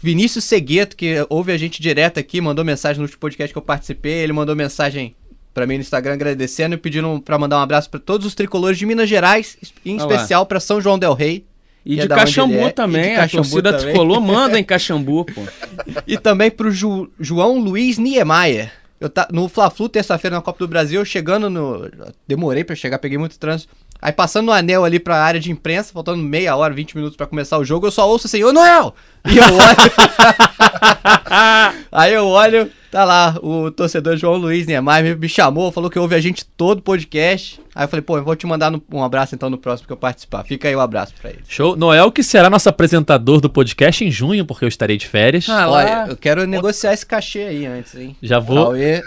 Vinícius Segueto, que ouve a gente direto aqui, mandou mensagem no último podcast que eu participei. Ele mandou mensagem para mim no Instagram agradecendo e pedindo para mandar um abraço para todos os tricolores de Minas Gerais, em Olá. especial para São João del Rei. E de, é Caxambu é. também, e de Caxambu a torcida também. tricolor manda em (laughs) Caxambu, pô. e também pro Ju, João Luiz Niemeyer. Eu tá, no Fla-Flu, terça-feira, na Copa do Brasil, chegando no... Demorei para chegar, peguei muito trânsito. Aí passando no anel ali pra área de imprensa, faltando meia hora, 20 minutos pra começar o jogo, eu só ouço assim, ô Noel! E eu olho. (laughs) Aí eu olho, tá lá, o torcedor João Luiz Neymar me, me chamou, falou que ouve a gente todo podcast. Aí eu falei, pô, eu vou te mandar no- um abraço então no próximo que eu participar. Fica aí o abraço pra ele. Show. Noel, que será nosso apresentador do podcast em junho, porque eu estarei de férias. Ah, Olha, lá. eu quero negociar esse cachê aí antes, hein? Já vou, Cauê,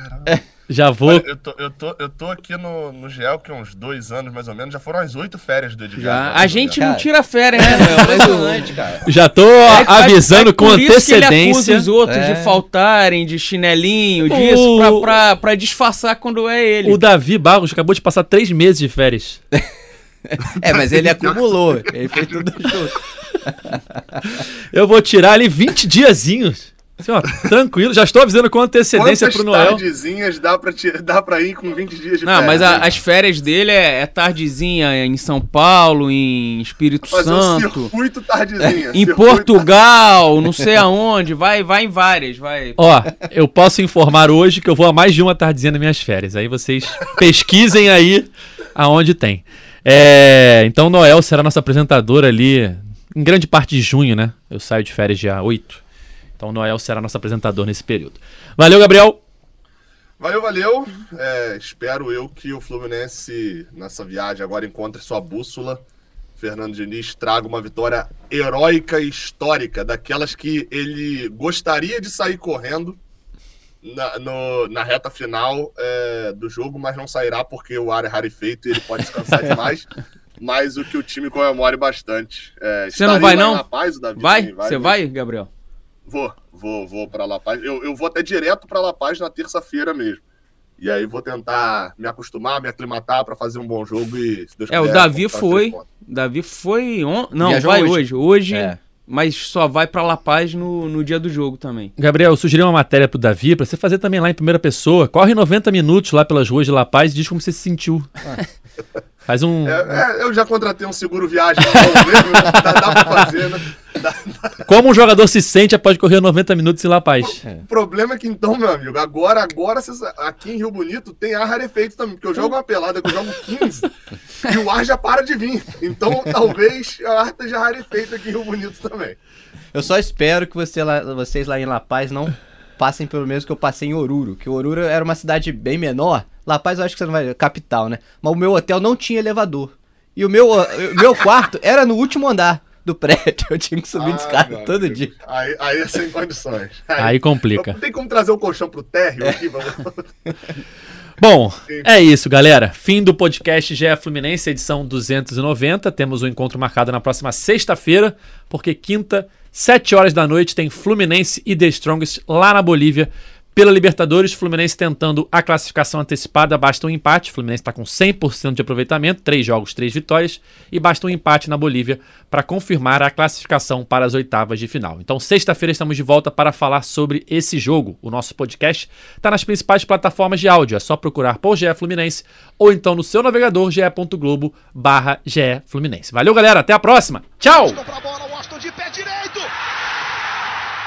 já vou. Olha, eu, tô, eu, tô, eu tô aqui no, no GEL, que é uns dois anos mais ou menos, já foram as oito férias do Edgar. Já. A gente não tira férias, né, é Léo? Impressionante, cara. Já tô É- avisando é- é com por isso que ele acusa antecedência. os outros É. de faltarem, de chinelinho, disso, O- pra, pra, pra disfarçar quando é ele. O Davi Barros acabou de passar três meses de férias. (laughs) É, mas ele acumulou. Ele fez tudo junto. Eu vou tirar ali 20 diazinhos. Assim, ó, tranquilo. Já estou avisando com antecedência Quantas pro Noel. tardezinhas dá pra, ti- dá pra ir com 20 dias de Não, férias? mas a- as férias dele é, é tardezinha em São Paulo, em Espírito Fazer um Santo, circuito tardezinha. em circuito Portugal, não sei aonde, vai, vai em várias, vai. Ó, eu posso informar hoje que eu vou a mais de uma tardezinha nas minhas férias. Aí vocês pesquisem aí aonde tem. É, então Noel será nosso apresentador ali em grande parte de junho, né? Eu saio de férias dia 8. Então Noel será nosso apresentador nesse período. Valeu, Gabriel. Valeu, valeu. É, espero eu que o Fluminense, nessa viagem, agora encontre sua bússola. Fernando Diniz traga uma vitória heróica e histórica, daquelas que ele gostaria de sair correndo na, no- na reta final é, do jogo, mas não sairá porque o ar é rarefeito e ele pode descansar (laughs) demais. Mas o que o time comemore bastante. É, Você não vai, não? Paz, o Vai? Você mas- vai, Gabriel? Vou, vou, vou para La Paz. Eu, eu vou até direto para La Paz na terça-feira mesmo. E aí vou tentar me acostumar, me aclimatar para fazer um bom jogo e se Deus É, o quiser, Davi conquistar foi. Davi foi on... Não, Viajou vai hoje. hoje. Hoje, É. mas só vai pra La Paz no, no dia do jogo também. Gabriel, eu sugeri uma matéria pro Davi pra você fazer também lá em primeira pessoa. Corre 90 minutos lá pelas ruas de La Paz e diz como você se sentiu. (laughs) Faz um. É, é, eu já contratei um seguro viagem, mesmo, dá, dá para fazer, né? Dá- Como um jogador se sente após correr 90 minutos em La Paz. O problema é que então, meu amigo, agora, agora aqui em Rio Bonito tem ar rarefeito também, porque eu jogo uma pelada que eu jogo 15 (laughs) e o ar já para de vir. Então talvez o ar esteja rarefeito aqui em Rio Bonito também. Eu só espero que você lá- vocês lá em La Paz não passem pelo mesmo que eu passei em Oruro. Que Oruro era uma cidade bem menor. La Paz eu acho que você não vai. Capital, né? Mas o meu hotel não tinha elevador. E o meu, o meu quarto era no último andar do prédio. (laughs) Eu tinha que subir de Ah, escada meu todo dia. Aí, aí é sem condições. (laughs) Aí complica. Não tem como trazer o colchão pro térreo aqui? Vamos... (laughs) Bom, é isso, galera. Fim do podcast GE Fluminense, edição 290. Temos um encontro marcado na próxima sexta-feira, porque quinta, 7 horas da noite, tem Fluminense e The Strongest lá na Bolívia. Pela Libertadores, Fluminense tentando a classificação antecipada, basta um empate. Fluminense está com 100% de aproveitamento, 3 jogos, 3 vitórias, e basta um empate na Bolívia para confirmar a classificação para as oitavas de final. Então, sexta-feira estamos de volta para falar sobre esse jogo. O nosso podcast está nas principais plataformas de áudio, é só procurar por GE Fluminense ou então no seu navegador ge.globo barra Fluminense. Valeu, galera, até a próxima. Tchau!